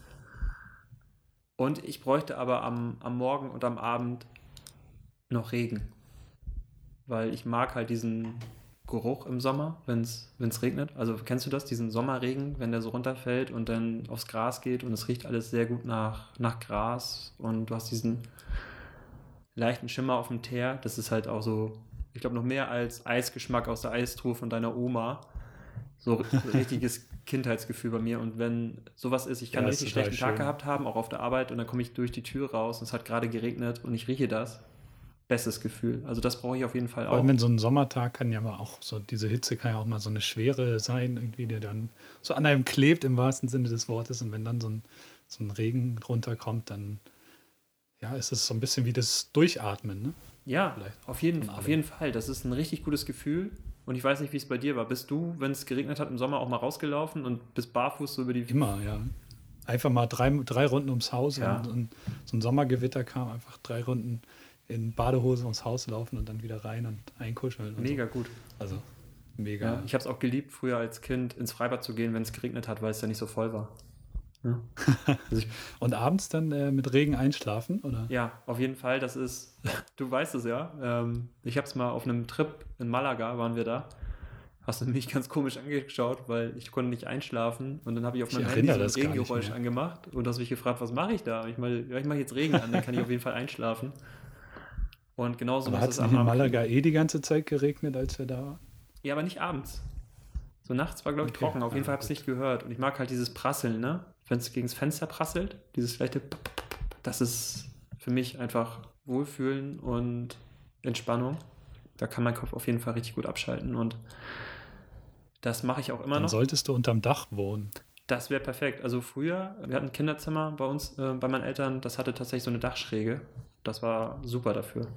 S3: Und ich bräuchte aber am, am Morgen und am Abend noch Regen. Weil ich mag halt diesen Geruch im Sommer, wenn es regnet. Also kennst du das, diesen Sommerregen, wenn der so runterfällt und dann aufs Gras geht und es riecht alles sehr gut nach, nach Gras und du hast diesen leichten Schimmer auf dem Teer. Das ist halt auch so, ich glaube, noch mehr als Eisgeschmack aus der Eistruhe von deiner Oma. So richtiges Kindheitsgefühl bei mir. Und wenn sowas ist, ich kann
S2: Ja,
S3: einen richtig schlechten Tag
S2: schön.
S3: gehabt haben, auch auf der Arbeit, und dann komme ich durch die Tür raus und es hat gerade geregnet und ich rieche das. Bestes Gefühl. Also das brauche ich auf jeden Fall auch.
S2: allem in so einem Sommertag kann ja aber auch so, diese Hitze kann ja auch mal so eine Schwere sein, irgendwie, die dann so an einem klebt im wahrsten Sinne des Wortes. Und wenn dann so ein, so ein Regen runterkommt, dann ja, ist es so ein bisschen wie das Durchatmen, ne?
S3: Ja,
S2: Vielleicht
S3: auf jeden, auf jeden Fall. Das ist ein richtig gutes Gefühl. Und ich weiß nicht, wie es bei dir war. Bist du, wenn es geregnet hat, im Sommer auch mal rausgelaufen und bist barfuß so über die.
S2: Immer, ja. Einfach mal drei, drei Runden ums Haus
S3: Ja.
S2: und, und so ein Sommergewitter kam, einfach drei Runden in Badehose ums Haus laufen und dann wieder rein und einkuscheln. Und
S3: Mega gut.
S2: So. Also mega.
S3: Ja, ich habe es auch geliebt, früher als Kind ins Freibad zu gehen, wenn es geregnet hat, weil es ja nicht so voll war. Ja, also
S2: Und abends dann äh, mit Regen einschlafen, oder?
S3: ja auf jeden Fall. Das ist, du weißt es ja. Ähm, ich habe es mal auf einem Trip in Malaga, waren wir da. Hast du mich ganz komisch angeschaut, weil ich konnte nicht einschlafen. Und dann habe ich auf meinem Handy so ein Regengeräusch angemacht und hast mich gefragt, was mache ich da? Ich meine, ja, ich mache jetzt Regen an, dann kann ich auf jeden Fall einschlafen. Und genauso
S2: Aber
S3: muss
S2: hat es in
S3: am
S2: Malaga eh die ganze Zeit geregnet, als wir da waren?
S3: Ja, aber nicht abends. So nachts war, glaube ich,
S2: Okay,
S3: trocken. Auf jeden
S2: ja,
S3: Fall habe ich es nicht gehört. Und ich mag halt dieses Prasseln, ne? Wenn es gegen das Fenster prasselt, dieses leichte, das ist für mich einfach Wohlfühlen und Entspannung. Da kann mein Kopf auf jeden Fall richtig gut abschalten. Und das mache ich auch immer
S2: Dann
S3: noch.
S2: solltest du unterm Dach wohnen.
S3: Das wäre perfekt. Also früher, wir hatten ein Kinderzimmer bei uns, äh, bei meinen Eltern, das hatte tatsächlich so eine Dachschräge. Das war super dafür.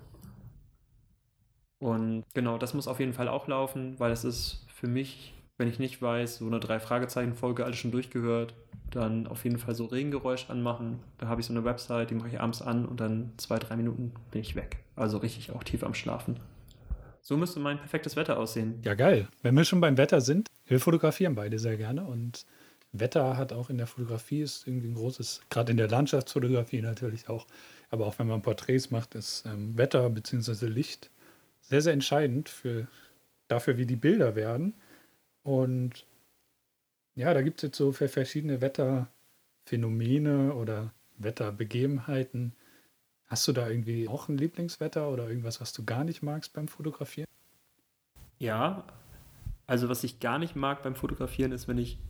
S3: Und genau, das muss auf jeden Fall auch laufen, weil es ist für mich, wenn ich nicht weiß, so eine Drei-Fragezeichen-Folge alles schon durchgehört, dann auf jeden Fall so Regengeräusch anmachen. Da habe ich so eine Website, die mache ich abends an und dann zwei, drei Minuten bin ich weg. Also richtig auch tief am Schlafen. So müsste mein perfektes Wetter aussehen.
S2: Ja, geil. Wenn wir schon beim Wetter sind, wir fotografieren beide sehr gerne und Wetter hat auch in der Fotografie ist irgendwie ein großes, gerade in der Landschaftsfotografie natürlich auch, aber auch wenn man Porträts macht, ist ähm, Wetter bzw. Licht sehr, sehr entscheidend für, dafür, wie die Bilder werden. Und ja, da gibt es jetzt so für verschiedene Wetterphänomene oder Wetterbegebenheiten. Hast du da irgendwie auch ein Lieblingswetter oder irgendwas, was du gar nicht magst beim Fotografieren?
S3: Ja, also was ich gar nicht mag beim Fotografieren ist, wenn ich,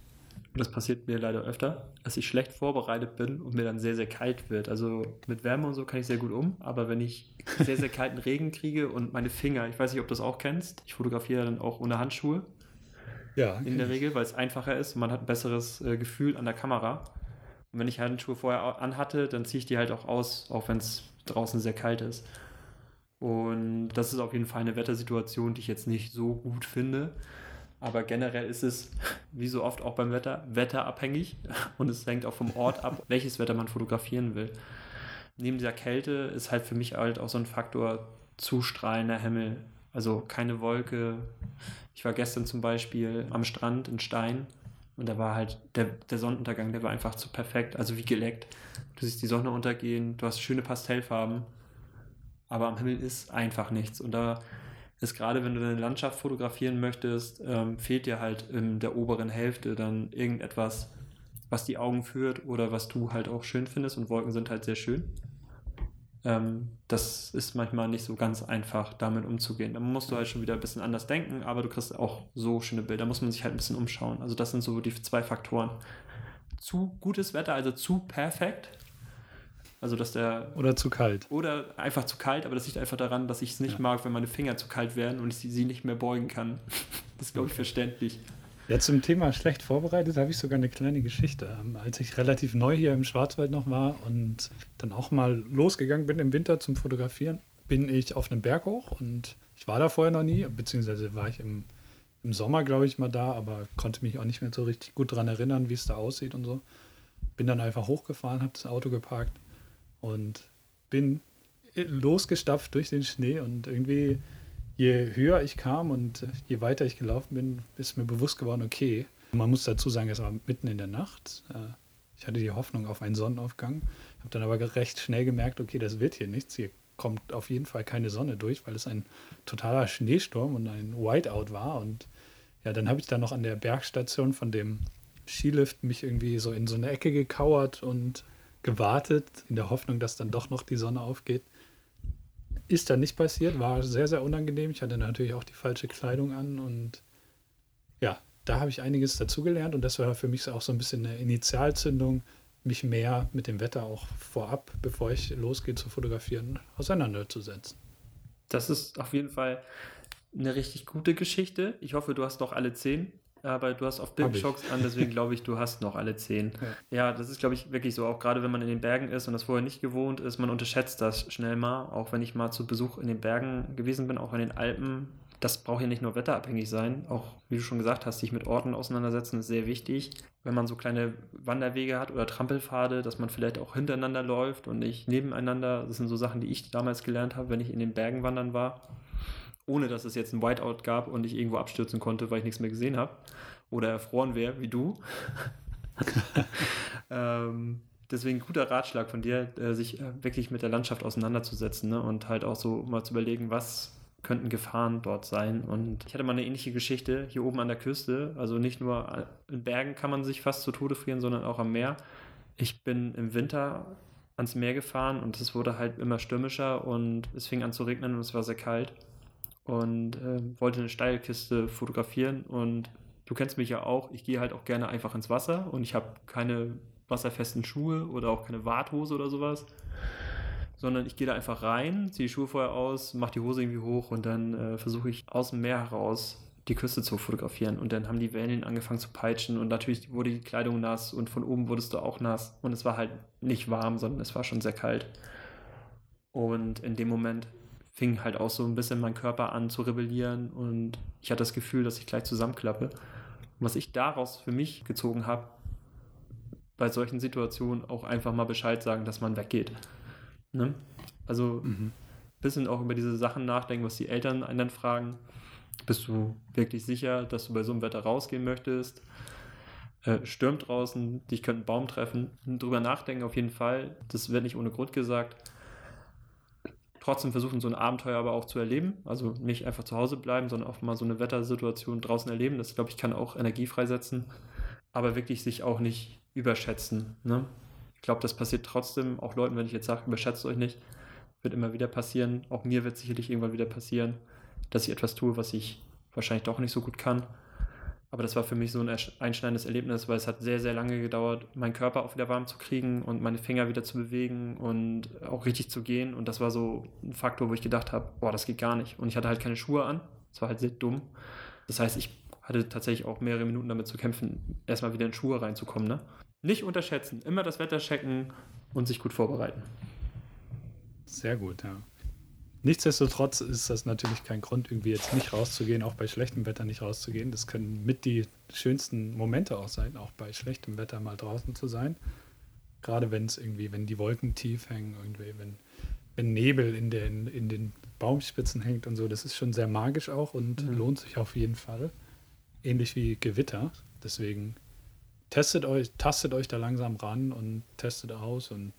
S3: und das passiert mir leider öfter, dass ich schlecht vorbereitet bin und mir dann sehr, sehr kalt wird. Also mit Wärme und so kann ich sehr gut um, aber wenn ich sehr, sehr kalten Regen kriege und meine Finger, ich weiß nicht, ob du das auch kennst, ich fotografiere dann auch ohne Handschuhe
S2: Ja,
S3: in der Regel, weil es einfacher ist und man hat ein besseres äh, Gefühl an der Kamera. Und wenn ich Handschuhe vorher anhatte, dann ziehe ich die halt auch aus, auch wenn es draußen sehr kalt ist. Und das ist auf jeden Fall eine Wettersituation, die ich jetzt nicht so gut finde. Aber generell ist es, wie so oft auch beim Wetter, wetterabhängig. Und es hängt auch vom Ort ab, welches Wetter man fotografieren will. Neben dieser Kälte ist halt für mich halt auch so ein Faktor zu strahlender Himmel. Also keine Wolke. Ich war gestern zum Beispiel am Strand in Stein und da war halt der, der Sonnenuntergang, der war einfach zu perfekt, also wie geleckt. Du siehst die Sonne untergehen, du hast schöne Pastellfarben, aber am Himmel ist einfach nichts. Und da ist gerade, wenn du eine Landschaft fotografieren möchtest, ähm, fehlt dir halt in der oberen Hälfte dann irgendetwas, was die Augen führt oder was du halt auch schön findest. Und Wolken sind halt sehr schön. Ähm, das ist manchmal nicht so ganz einfach, damit umzugehen. Da musst du halt schon wieder ein bisschen anders denken, aber du kriegst auch so schöne Bilder. Da muss man sich halt ein bisschen umschauen. Also das sind so die zwei Faktoren. Zu gutes Wetter, also zu perfekt also dass der.
S2: Oder zu kalt.
S3: Oder einfach zu kalt, aber das liegt einfach daran, dass ich es nicht ja. mag, wenn meine Finger zu kalt werden und ich sie nicht mehr beugen kann. Das ist, glaube ich, verständlich.
S2: Ja, zum Thema schlecht vorbereitet habe ich sogar eine kleine Geschichte. Ähm, als ich relativ neu hier im Schwarzwald noch war und dann auch mal losgegangen bin im Winter zum Fotografieren, bin ich auf einem Berg hoch und ich war da vorher noch nie, beziehungsweise war ich im, im Sommer, glaube ich, mal da, aber konnte mich auch nicht mehr so richtig gut daran erinnern, wie es da aussieht und so. Bin dann einfach hochgefahren, habe das Auto geparkt und bin losgestapft durch den Schnee und irgendwie je höher ich kam und je weiter ich gelaufen bin, ist mir bewusst geworden, okay, man muss dazu sagen, es war mitten in der Nacht. Äh, ich hatte die Hoffnung auf einen Sonnenaufgang, habe dann aber recht schnell gemerkt, okay, das wird hier nichts. Hier kommt auf jeden Fall keine Sonne durch, weil es ein totaler Schneesturm und ein Whiteout war. Und ja, dann habe ich dann noch an der Bergstation von dem Skilift mich irgendwie so in so eine Ecke gekauert und gewartet, in der Hoffnung, dass dann doch noch die Sonne aufgeht. Ist dann nicht passiert, war sehr, sehr unangenehm. Ich hatte natürlich auch die falsche Kleidung an und ja, da habe ich einiges dazugelernt und das war für mich auch so ein bisschen eine Initialzündung, mich mehr mit dem Wetter auch vorab, bevor ich losgehe zu fotografieren, auseinanderzusetzen.
S3: Das ist auf jeden Fall eine richtig gute Geschichte. Ich hoffe, du hast noch alle zehn aber du hast auf Bildschocks an, deswegen glaube ich, du hast noch alle zehn. Ja, ja das ist, glaube ich, wirklich so. Auch gerade wenn man in den Bergen ist und das vorher nicht gewohnt ist, man unterschätzt das schnell mal. Auch wenn ich mal zu Besuch in den Bergen gewesen bin, auch in den Alpen. Das braucht ja nicht nur wetterabhängig sein. Auch, wie du schon gesagt hast, sich mit Orten auseinandersetzen ist sehr wichtig. Wenn man so kleine Wanderwege hat oder Trampelpfade, dass man vielleicht auch hintereinander läuft und nicht nebeneinander. Das sind so Sachen, die ich damals gelernt habe, wenn ich in den Bergen wandern war ohne dass es jetzt ein Whiteout gab und ich irgendwo abstürzen konnte, weil ich nichts mehr gesehen habe oder erfroren wäre, wie du. ähm, deswegen guter Ratschlag von dir, äh, sich äh, wirklich mit der Landschaft auseinanderzusetzen ne? und halt auch so mal zu überlegen, was könnten Gefahren dort sein. Und ich hatte mal eine ähnliche Geschichte hier oben an der Küste. Also nicht nur in Bergen kann man sich fast zu Tode frieren, sondern auch am Meer. Ich bin im Winter ans Meer gefahren und es wurde halt immer stürmischer und es fing an zu regnen und es war sehr kalt und äh, wollte eine Steilkiste fotografieren und du kennst mich ja auch, ich gehe halt auch gerne einfach ins Wasser und ich habe keine wasserfesten Schuhe oder auch keine Warthose oder sowas, sondern ich gehe da einfach rein, ziehe die Schuhe vorher aus, mache die Hose irgendwie hoch und dann äh, versuche ich aus dem Meer heraus die Küste zu fotografieren und dann haben die Wellen angefangen zu peitschen und natürlich wurde die Kleidung nass und von oben wurdest du auch nass und es war halt nicht warm, sondern es war schon sehr kalt. Und in dem Moment fing halt auch so ein bisschen mein Körper an zu rebellieren und ich hatte das Gefühl, dass ich gleich zusammenklappe. Und was ich daraus für mich gezogen habe, bei solchen Situationen auch einfach mal Bescheid sagen, dass man weggeht. Ne? Also ein mhm. bisschen auch über diese Sachen nachdenken, was die Eltern einen dann fragen. Bist du wirklich sicher, dass du bei so einem Wetter rausgehen möchtest? Äh, stürmt draußen, dich könnte ein Baum treffen. Drüber nachdenken auf jeden Fall. Das wird nicht ohne Grund gesagt trotzdem versuchen, so ein Abenteuer aber auch zu erleben. Also nicht einfach zu Hause bleiben, sondern auch mal so eine Wettersituation draußen erleben. Das, glaube ich, kann auch Energie freisetzen. Aber wirklich sich auch nicht überschätzen. Ne? Ich glaube, das passiert trotzdem auch Leuten, wenn ich jetzt sage, überschätzt euch nicht, wird immer wieder passieren. Auch mir wird sicherlich irgendwann wieder passieren, dass ich etwas tue, was ich wahrscheinlich doch nicht so gut kann. Aber das war für mich so ein einschneidendes Erlebnis, weil es hat sehr, sehr lange gedauert, meinen Körper auch wieder warm zu kriegen und meine Finger wieder zu bewegen und auch richtig zu gehen. Und das war so ein Faktor, wo ich gedacht habe, boah, das geht gar nicht. Und ich hatte halt keine Schuhe an. Das war halt sehr dumm. Das heißt, ich hatte tatsächlich auch mehrere Minuten damit zu kämpfen, erstmal wieder in Schuhe reinzukommen. Ne? Nicht unterschätzen, immer das Wetter checken und sich gut vorbereiten.
S2: Sehr gut, ja. Nichtsdestotrotz ist das natürlich kein Grund, irgendwie jetzt nicht rauszugehen, auch bei schlechtem Wetter nicht rauszugehen. Das können mit die schönsten Momente auch sein, auch bei schlechtem Wetter mal draußen zu sein. Gerade wenn es irgendwie, wenn die Wolken tief hängen, irgendwie, wenn, wenn Nebel in den, in den Baumspitzen hängt und so, das ist schon sehr magisch auch und mhm. lohnt sich auf jeden Fall. Ähnlich wie Gewitter. Deswegen testet euch, tastet euch da langsam ran und testet aus und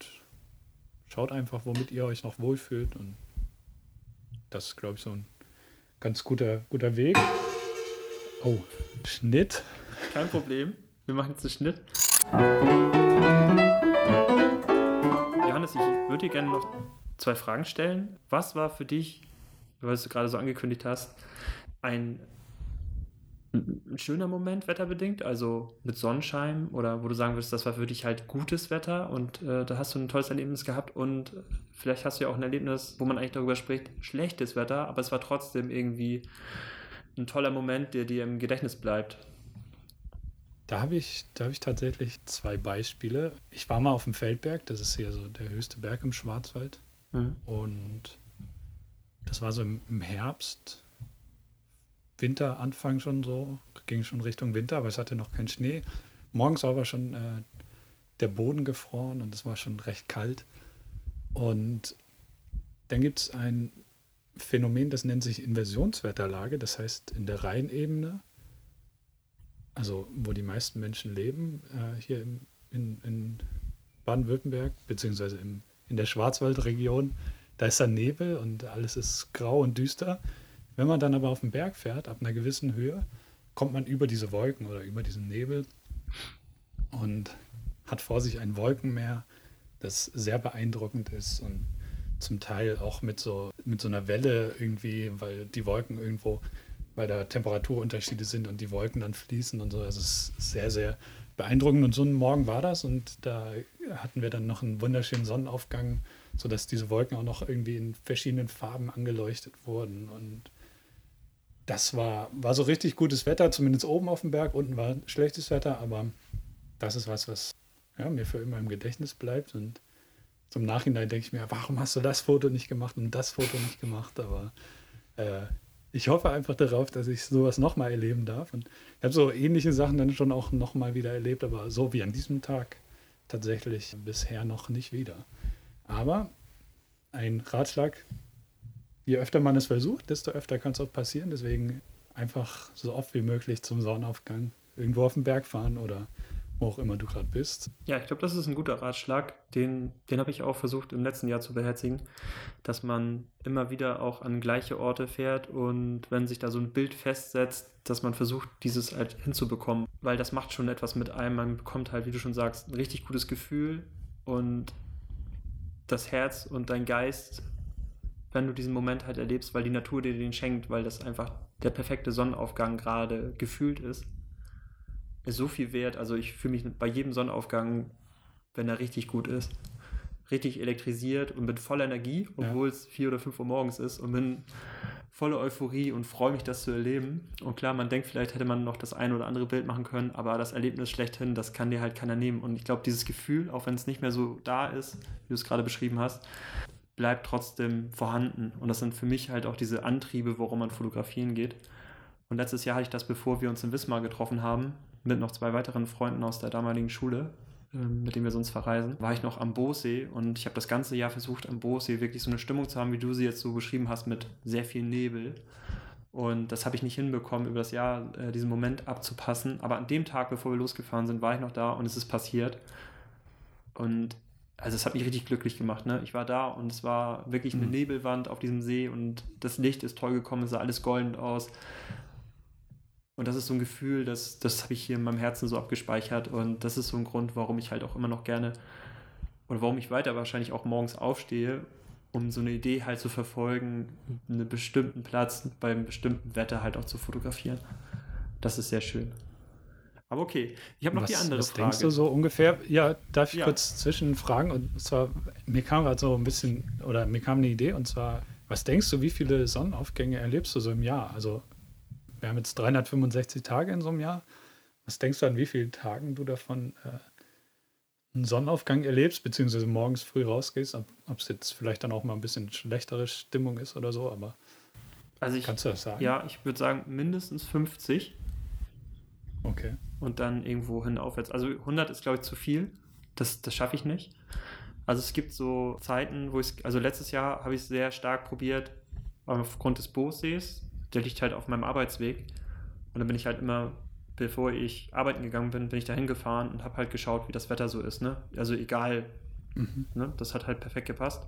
S2: schaut einfach, womit ihr euch noch wohlfühlt und das ist, glaube ich, so ein ganz guter, guter Weg. Oh, Schnitt.
S3: Kein Problem. Wir machen jetzt einen Schnitt. Johannes, ich würde dir gerne noch zwei Fragen stellen. Was war für dich, weil du gerade so angekündigt hast, ein, ein schöner Moment wetterbedingt, also mit Sonnenschein oder wo du sagen würdest, das war für dich halt gutes Wetter und äh, da hast du ein tolles Erlebnis gehabt und vielleicht hast du ja auch ein Erlebnis, wo man eigentlich darüber spricht, schlechtes Wetter, aber es war trotzdem irgendwie ein toller Moment, der dir im Gedächtnis bleibt.
S2: Da habe ich, hab ich tatsächlich zwei Beispiele. Ich war mal auf dem Feldberg, das ist hier so der höchste Berg im Schwarzwald. Mhm. Und das war so im, im Herbst, Winteranfang schon so, ging schon Richtung Winter, aber es hatte noch keinen Schnee. Morgens war aber schon äh, der Boden gefroren und es war schon recht kalt. Und dann gibt es ein Phänomen, das nennt sich Inversionswetterlage. Das heißt, in der Rheinebene, also wo die meisten Menschen leben, äh, hier in, in, in Baden-Württemberg, beziehungsweise im, in der Schwarzwaldregion, da ist dann Nebel und alles ist grau und düster. Wenn man dann aber auf den Berg fährt, ab einer gewissen Höhe, kommt man über diese Wolken oder über diesen Nebel und hat vor sich ein Wolkenmeer, das sehr beeindruckend ist und zum Teil auch mit so, mit so einer Welle irgendwie, weil die Wolken irgendwo, weil da Temperaturunterschiede sind und die Wolken dann fließen und so. Also es ist sehr, sehr beeindruckend. Und so ein Morgen war das und da hatten wir dann noch einen wunderschönen Sonnenaufgang, sodass diese Wolken auch noch irgendwie in verschiedenen Farben angeleuchtet wurden. Und das war, war so richtig gutes Wetter, zumindest oben auf dem Berg. Unten war schlechtes Wetter, aber das ist was, was ja, mir für immer im Gedächtnis bleibt. Und zum Nachhinein denke ich mir, warum hast du das Foto nicht gemacht und das Foto nicht gemacht? Aber äh, ich hoffe einfach darauf, dass ich sowas nochmal erleben darf. Und ich habe so ähnliche Sachen dann schon auch nochmal wieder erlebt, aber so wie an diesem Tag tatsächlich bisher noch nicht wieder. Aber ein Ratschlag, je öfter man es versucht, desto öfter kann es auch passieren. Deswegen einfach so oft wie möglich zum Sonnenaufgang irgendwo auf den Berg fahren oder wo auch immer du gerade bist.
S3: Ja, ich glaube, das ist ein guter Ratschlag. Den, den habe ich auch versucht im letzten Jahr zu beherzigen, dass man immer wieder auch an gleiche Orte fährt und wenn sich da so ein Bild festsetzt, dass man versucht, dieses halt hinzubekommen, weil das macht schon etwas mit einem. Man bekommt halt, wie du schon sagst, ein richtig gutes Gefühl und das Herz und dein Geist, wenn du diesen Moment halt erlebst, weil die Natur dir den schenkt, weil das einfach der perfekte Sonnenaufgang gerade gefühlt ist ist so viel wert. Also ich fühle mich bei jedem Sonnenaufgang, wenn er richtig gut ist, richtig elektrisiert und mit voller Energie, obwohl ja. es vier oder fünf Uhr morgens ist und bin voller Euphorie und freue mich, das zu erleben. Und klar, man denkt, vielleicht hätte man noch das ein oder andere Bild machen können, aber das Erlebnis schlechthin, das kann dir halt keiner nehmen. Und ich glaube, dieses Gefühl, auch wenn es nicht mehr so da ist, wie du es gerade beschrieben hast, bleibt trotzdem vorhanden. Und das sind für mich halt auch diese Antriebe, worum man fotografieren geht. Und letztes Jahr hatte ich das, bevor wir uns in Wismar getroffen haben, mit noch zwei weiteren Freunden aus der damaligen Schule, ähm, mit denen wir sonst verreisen, war ich noch am Boossee und ich habe das ganze Jahr versucht, am Boossee wirklich so eine Stimmung zu haben, wie du sie jetzt so beschrieben hast, mit sehr viel Nebel. Und das habe ich nicht hinbekommen, über das Jahr äh, diesen Moment abzupassen. Aber an dem Tag, bevor wir losgefahren sind, war ich noch da und es ist passiert. Und also es hat mich richtig glücklich gemacht. Ne? Ich war da und es war wirklich eine mhm. Nebelwand auf diesem See und das Licht ist toll gekommen, es sah alles golden aus. Und das ist so ein Gefühl, das, das habe ich hier in meinem Herzen so abgespeichert. Und das ist so ein Grund, warum ich halt auch immer noch gerne oder warum ich weiter wahrscheinlich auch morgens aufstehe, um so eine Idee halt zu verfolgen, einen bestimmten Platz beim bestimmten Wetter halt auch zu fotografieren. Das ist sehr schön. Aber okay, ich habe noch was, die andere was Frage.
S2: Was denkst du so ungefähr? Ja, darf ich ja. kurz zwischenfragen? Und zwar, mir kam gerade so ein bisschen, oder mir kam eine Idee, und zwar, was denkst du, wie viele Sonnenaufgänge erlebst du so im Jahr? Also wir haben jetzt 365 Tage in so einem Jahr. Was denkst du an wie vielen Tagen du davon äh, einen Sonnenaufgang erlebst, beziehungsweise morgens früh rausgehst? Ob es jetzt vielleicht dann auch mal ein bisschen schlechtere Stimmung ist oder so, aber
S3: also ich, kannst du das sagen? Ja, ich würde sagen mindestens 50.
S2: Okay.
S3: Und dann irgendwo hin aufwärts. Also 100 ist, glaube ich, zu viel. Das, das schaffe ich nicht. Also es gibt so Zeiten, wo ich, also letztes Jahr habe ich es sehr stark probiert, aufgrund des Boossees der liegt halt auf meinem Arbeitsweg. Und dann bin ich halt immer, bevor ich arbeiten gegangen bin, bin ich da hingefahren und habe halt geschaut, wie das Wetter so ist. Ne? Also egal, mhm. ne? das hat halt perfekt gepasst.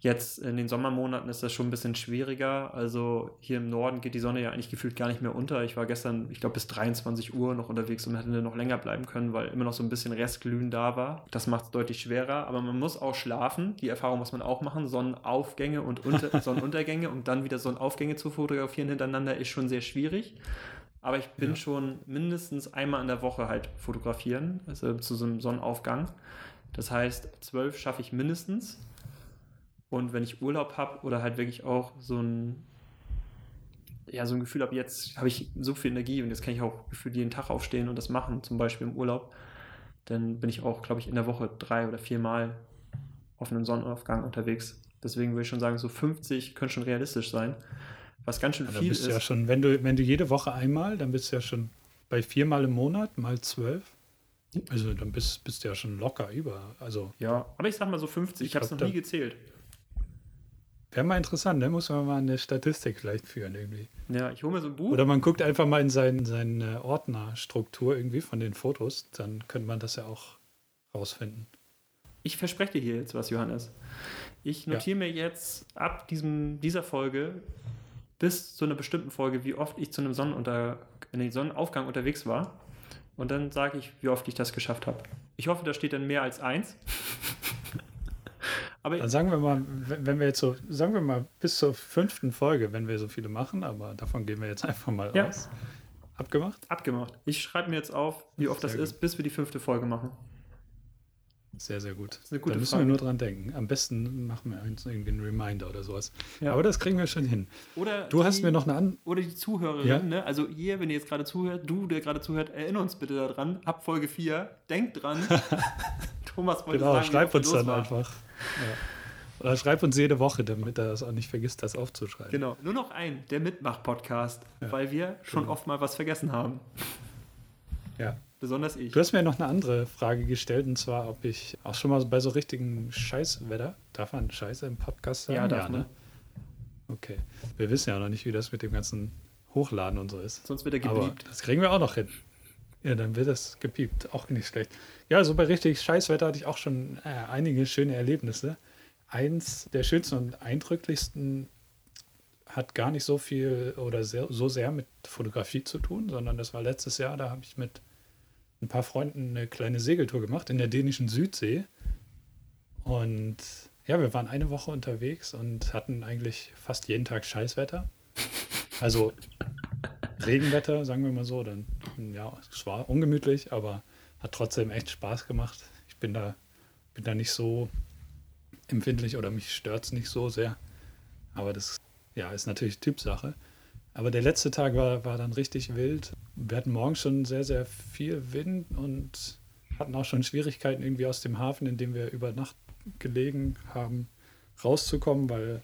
S3: Jetzt in den Sommermonaten ist das schon ein bisschen schwieriger. Also hier im Norden geht die Sonne ja eigentlich gefühlt gar nicht mehr unter. Ich war gestern, ich glaube, bis 23 Uhr noch unterwegs und hätte noch länger bleiben können, weil immer noch so ein bisschen Restglühen da war. Das macht es deutlich schwerer. Aber man muss auch schlafen. Die Erfahrung muss man auch machen. Sonnenaufgänge und unter Sonnenuntergänge und dann wieder Sonnenaufgänge zu fotografieren hintereinander ist schon sehr schwierig. Aber ich bin ja. schon mindestens einmal in der Woche halt fotografieren, also zu so einem Sonnenaufgang. Das heißt, zwölf schaffe ich mindestens. Und wenn ich Urlaub habe oder halt wirklich auch so ein, ja, so ein Gefühl habe, jetzt habe ich so viel Energie und jetzt kann ich auch gefühlt jeden Tag aufstehen und das machen, zum Beispiel im Urlaub, dann bin ich auch, glaube ich, in der Woche drei oder vier Mal auf einem Sonnenaufgang unterwegs. Deswegen würde ich schon sagen, so 50 können schon realistisch sein. Was ganz schön ja, viel
S2: bist
S3: ist.
S2: Ja schon, wenn du, wenn du jede Woche einmal, dann bist du ja schon bei viermal im Monat, mal zwölf. Also dann bist, bist du ja schon locker über. Also,
S3: ja, aber ich sag mal so 50. Ich, ich habe es noch nie gezählt.
S2: Wäre mal interessant, ne? Muss man mal eine Statistik vielleicht führen irgendwie.
S3: Ja, ich hole mir so ein Buch.
S2: Oder man guckt einfach mal in seine sein Ordnerstruktur irgendwie von den Fotos, dann könnte man das ja auch rausfinden.
S3: Ich verspreche dir hier jetzt was, Johannes. Ich notiere ja. mir jetzt ab diesem, dieser Folge bis zu einer bestimmten Folge, wie oft ich zu einem Sonnenunter den Sonnenaufgang unterwegs war. Und dann sage ich, wie oft ich das geschafft habe. Ich hoffe, da steht dann mehr als eins.
S2: Aber Dann sagen wir mal, wenn wir jetzt so, sagen wir mal bis zur fünften Folge, wenn wir so viele machen, aber davon gehen wir jetzt einfach mal ja. aus. Abgemacht?
S3: Abgemacht. Ich schreibe mir jetzt auf, wie oft das gut. ist, bis wir die fünfte Folge machen.
S2: Sehr, sehr gut. da müssen Frage. wir nur dran denken. Am besten machen wir uns irgendwie einen Reminder oder sowas. Ja. Aber das kriegen wir schon hin.
S3: Oder
S2: du die, hast mir noch eine an.
S3: Oder die Zuhörerin, ja? ne? also ihr, wenn ihr jetzt gerade zuhört, du, der gerade zuhört, erinnere uns bitte daran, ab Folge 4, denkt dran.
S2: Thomas wollte genau, sagen, schreib uns dann war. einfach. Ja. Oder schreib uns jede Woche, damit er das auch nicht vergisst, das aufzuschreiben.
S3: Genau, nur noch ein, der Mitmach-Podcast, ja. weil wir schon genau. oft mal was vergessen haben.
S2: Ja.
S3: Besonders ich.
S2: Du hast mir noch eine andere Frage gestellt, und zwar, ob ich auch schon mal bei so richtigen Scheißwetter, darf man Scheiße im Podcast sagen?
S3: Ja, darf ja, ne?
S2: Okay. Wir wissen ja noch nicht, wie das mit dem ganzen Hochladen und so ist.
S3: Sonst wird er. Aber
S2: das kriegen wir auch noch hin. Ja, dann wird das gepiept. Auch nicht schlecht. Ja, so bei richtig Scheißwetter hatte ich auch schon äh, einige schöne Erlebnisse eins der schönsten und eindrücklichsten hat gar nicht so viel oder sehr, so sehr mit Fotografie zu tun, sondern das war letztes Jahr, da habe ich mit ein paar Freunden eine kleine Segeltour gemacht in der dänischen Südsee. Und ja, wir waren eine Woche unterwegs und hatten eigentlich fast jeden Tag Scheißwetter. Also Regenwetter, sagen wir mal so. Dann, ja, es war ungemütlich, aber hat trotzdem echt Spaß gemacht. Ich bin da, bin da nicht so empfindlich oder mich stört es nicht so sehr. Aber das ja, ist natürlich Typsache. Aber der letzte Tag war, war dann richtig wild. Wir hatten morgens schon sehr, sehr viel Wind und hatten auch schon Schwierigkeiten, irgendwie aus dem Hafen, in dem wir über Nacht gelegen haben, rauszukommen, weil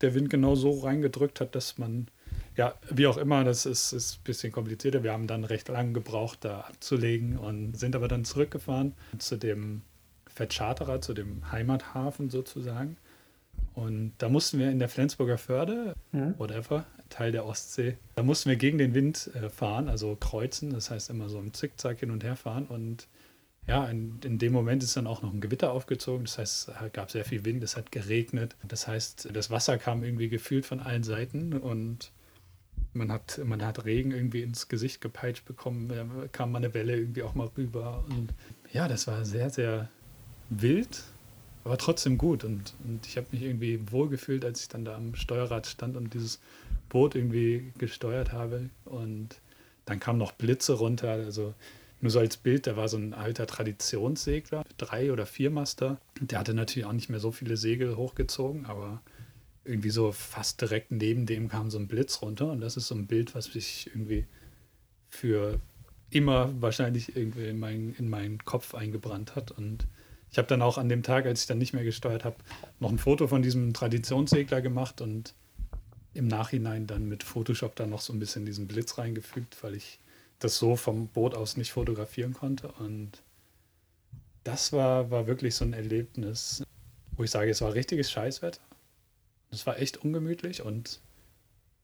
S2: der Wind genau so reingedrückt hat, dass man, ja, wie auch immer, das ist, ist ein bisschen komplizierter. Wir haben dann recht lang gebraucht, da abzulegen und sind aber dann zurückgefahren zu dem Vercharterer zu dem Heimathafen sozusagen. Und da mussten wir in der Flensburger Förde, mhm. whatever, Teil der Ostsee, da mussten wir gegen den Wind äh, fahren, also kreuzen, das heißt immer so im Zickzack hin und her fahren. Und ja, in, in, dem Moment ist dann auch noch ein Gewitter aufgezogen, das heißt, es gab sehr viel Wind, es hat geregnet. Das heißt, das Wasser kam irgendwie gefühlt von allen Seiten und man hat, man hat Regen irgendwie ins Gesicht gepeitscht bekommen, da kam mal eine Welle irgendwie auch mal rüber. Und ja, das war sehr, sehr wild, aber trotzdem gut. Und, und ich habe mich irgendwie wohlgefühlt, als ich dann da am Steuerrad stand und dieses Boot irgendwie gesteuert habe. Und dann kamen noch Blitze runter. Also nur so als Bild, da war so ein alter Traditionssegler, drei oder vier Master. Der hatte natürlich auch nicht mehr so viele Segel hochgezogen, aber irgendwie so fast direkt neben dem kam so ein Blitz runter. Und das ist so ein Bild, was sich irgendwie für immer wahrscheinlich irgendwie in, mein, in meinen Kopf eingebrannt hat. Und ich habe dann auch an dem Tag, als ich dann nicht mehr gesteuert habe, noch ein Foto von diesem Traditionssegler gemacht und im Nachhinein dann mit Photoshop dann noch so ein bisschen diesen Blitz reingefügt, weil ich das so vom Boot aus nicht fotografieren konnte. Und das war, war wirklich so ein Erlebnis, wo ich sage, es war richtiges Scheißwetter. Es war echt ungemütlich und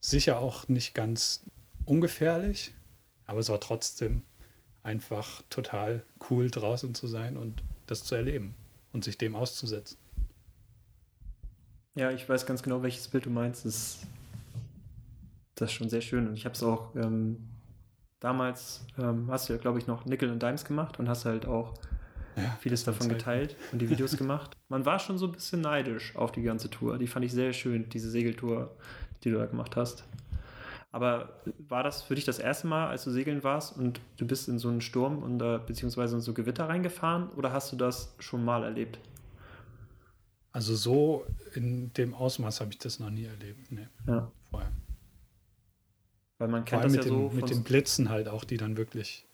S2: sicher auch nicht ganz ungefährlich, aber es war trotzdem einfach total cool draußen zu sein und das zu erleben und sich dem auszusetzen.
S3: Ja, ich weiß ganz genau, welches Bild du meinst. Das, das ist schon sehr schön. Und ich habe es auch ähm, damals, ähm, hast du ja, glaube ich, noch Nickel und Dimes gemacht und hast halt auch ja, vieles davon geteilt und die Videos gemacht. Man war schon so ein bisschen neidisch auf die ganze Tour. Die fand ich sehr schön, diese Segeltour, die du da gemacht hast. Aber war das für dich das erste Mal, als du segeln warst und du bist in so einen Sturm und beziehungsweise in so Gewitter reingefahren oder hast du das schon mal erlebt?
S2: Also so in dem Ausmaß habe ich das noch nie erlebt. Nee,
S3: ja. vorher. Weil man kennt
S2: das
S3: ja
S2: dem,
S3: so.
S2: Mit den Blitzen halt auch, die dann wirklich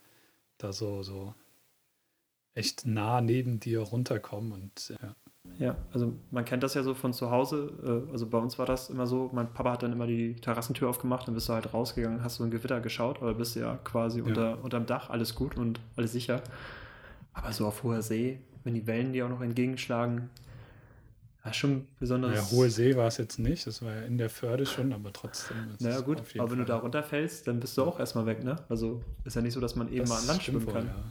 S2: da so, so echt nah neben dir runterkommen und ja.
S3: Ja, also man kennt das ja so von zu Hause. Äh, also bei uns war das immer so, mein Papa hat dann immer die Terrassentür aufgemacht, dann bist du halt rausgegangen, hast so ein Gewitter geschaut, aber bist ja quasi ja. Unter, unterm Dach, alles gut und alles sicher. Aber so auf hoher See, wenn die Wellen dir auch noch entgegenschlagen, ja, schon besonders.
S2: Ja, hohe See war es jetzt nicht, das war ja in der Förde schon, aber trotzdem.
S3: Naja, gut, aber wenn Fall. du da runterfällst, dann bist du auch erstmal weg, ne? Also ist ja nicht so, dass man eben das mal an Land schwimmen kann. Ja.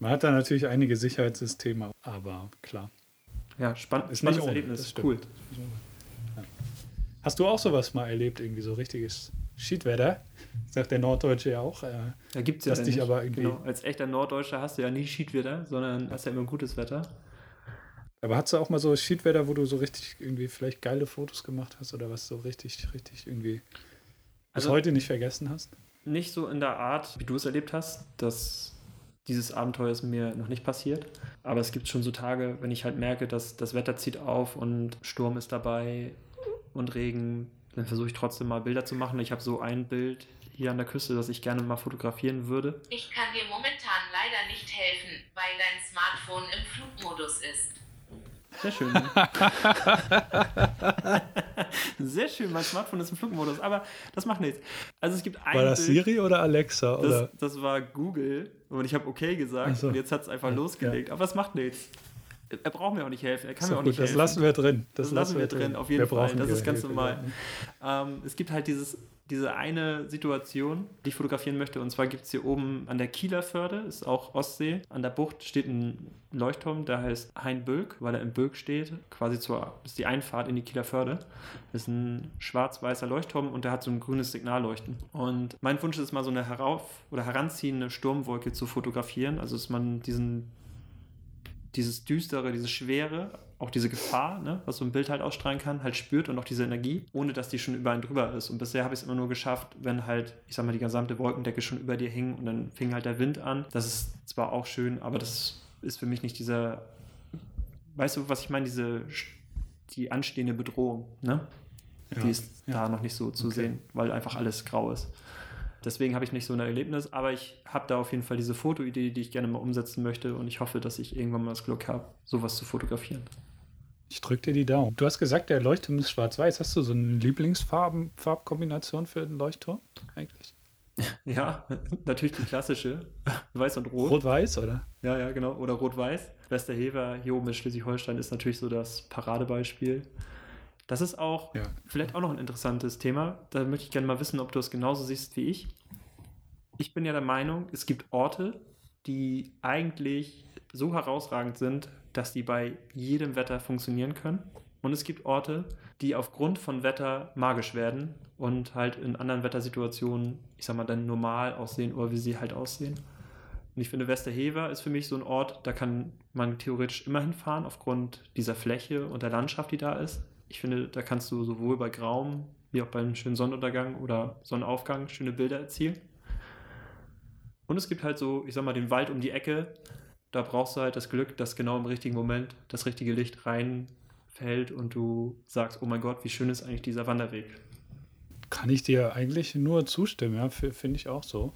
S2: Man hat da natürlich einige Sicherheitssysteme, aber klar.
S3: Ja, spann ist spannendes Erlebnis. Ist cool.
S2: Ja. Hast du auch sowas mal erlebt, irgendwie so richtiges Schiedwetter? Sagt der Norddeutsche ja auch. Äh,
S3: da gibt es ja dich aber irgendwie. Genau. Als echter Norddeutscher hast du ja nie Schiedwetter, sondern hast ja immer gutes Wetter.
S2: Aber hast du auch mal so Schiedwetter, wo du so richtig irgendwie vielleicht geile Fotos gemacht hast oder was so richtig, richtig irgendwie bis also, heute nicht vergessen hast?
S3: Nicht so in der Art, wie du es erlebt hast, dass dieses Abenteuer ist mir noch nicht passiert. Aber es gibt schon so Tage, wenn ich halt merke, dass das Wetter zieht auf und Sturm ist dabei und Regen, dann versuche ich trotzdem mal Bilder zu machen. Ich habe so ein Bild hier an der Küste, das ich gerne mal fotografieren würde.
S4: Ich kann dir momentan leider nicht helfen, weil dein Smartphone im Flugmodus ist.
S3: Sehr schön. Sehr schön, mein Smartphone ist im Flugmodus, aber das macht nichts. Also es gibt ein
S2: War das Bild, Siri oder Alexa?
S3: Oder? Das, das war Google und ich habe okay gesagt so. und jetzt hat es einfach losgelegt. Ja. Aber es macht nichts. Er braucht mir auch nicht helfen. Er kann so, mir auch gut, nicht
S2: helfen. Das lassen wir drin.
S3: Das, das lassen wir drin, auf jeden wir Fall. Das ist ganz Hilfe, normal. Ähm, es gibt halt dieses diese eine Situation, die ich fotografieren möchte. Und zwar gibt es hier oben an der Kieler Förde, ist auch Ostsee. An der Bucht steht ein Leuchtturm, der heißt Hainbölk, weil er im Bölk steht. Quasi zur, ist die Einfahrt in die Kieler Förde. Das ist ein schwarz-weißer Leuchtturm und der hat so ein grünes Signalleuchten. Und mein Wunsch ist mal so eine herauf- oder heranziehende Sturmwolke zu fotografieren. Also, dass man diesen dieses Düstere, diese Schwere, auch diese Gefahr, ne, was so ein Bild halt ausstrahlen kann, halt spürt und auch diese Energie, ohne dass die schon über einen drüber ist. Und bisher habe ich es immer nur geschafft, wenn halt, ich sag mal, die gesamte Wolkendecke schon über dir hing und dann fing halt der Wind an. Das ist zwar auch schön, aber das ist für mich nicht dieser, weißt du, was ich meine, diese, die anstehende Bedrohung, ne? Ja, die ist ja. da noch nicht so zu okay. sehen, weil einfach alles grau ist. Deswegen habe ich nicht so ein Erlebnis, aber ich habe da auf jeden Fall diese Fotoidee, die ich gerne mal umsetzen möchte und ich hoffe, dass ich irgendwann mal das Glück habe, sowas zu fotografieren.
S2: Ich drücke dir die Daumen. Du hast gesagt, der Leuchtturm ist schwarz-weiß. Hast du so eine Lieblingsfarbkombination für den Leuchtturm eigentlich?
S3: Ja, natürlich die klassische. Weiß und Rot.
S2: Rot-Weiß, oder?
S3: Ja, ja, genau. Oder Rot-Weiß. Westerhever hier oben in Schleswig-Holstein ist natürlich so das Paradebeispiel. Das ist auch ja. vielleicht auch noch ein interessantes Thema. Da möchte ich gerne mal wissen, ob du es genauso siehst wie ich. Ich bin ja der Meinung, es gibt Orte, die eigentlich so herausragend sind, dass die bei jedem Wetter funktionieren können. Und es gibt Orte, die aufgrund von Wetter magisch werden und halt in anderen Wettersituationen, ich sag mal, dann normal aussehen oder wie sie halt aussehen. Und ich finde, Westerhever ist für mich so ein Ort, da kann man theoretisch immer hinfahren, aufgrund dieser Fläche und der Landschaft, die da ist ich finde, da kannst du sowohl bei Grauem wie auch beim schönen Sonnenuntergang oder Sonnenaufgang schöne Bilder erzielen. Und es gibt halt so, ich sag mal, den Wald um die Ecke. Da brauchst du halt das Glück, dass genau im richtigen Moment das richtige Licht reinfällt und du sagst, oh mein Gott, wie schön ist eigentlich dieser Wanderweg.
S2: Kann ich dir eigentlich nur zustimmen, ja, finde ich auch so.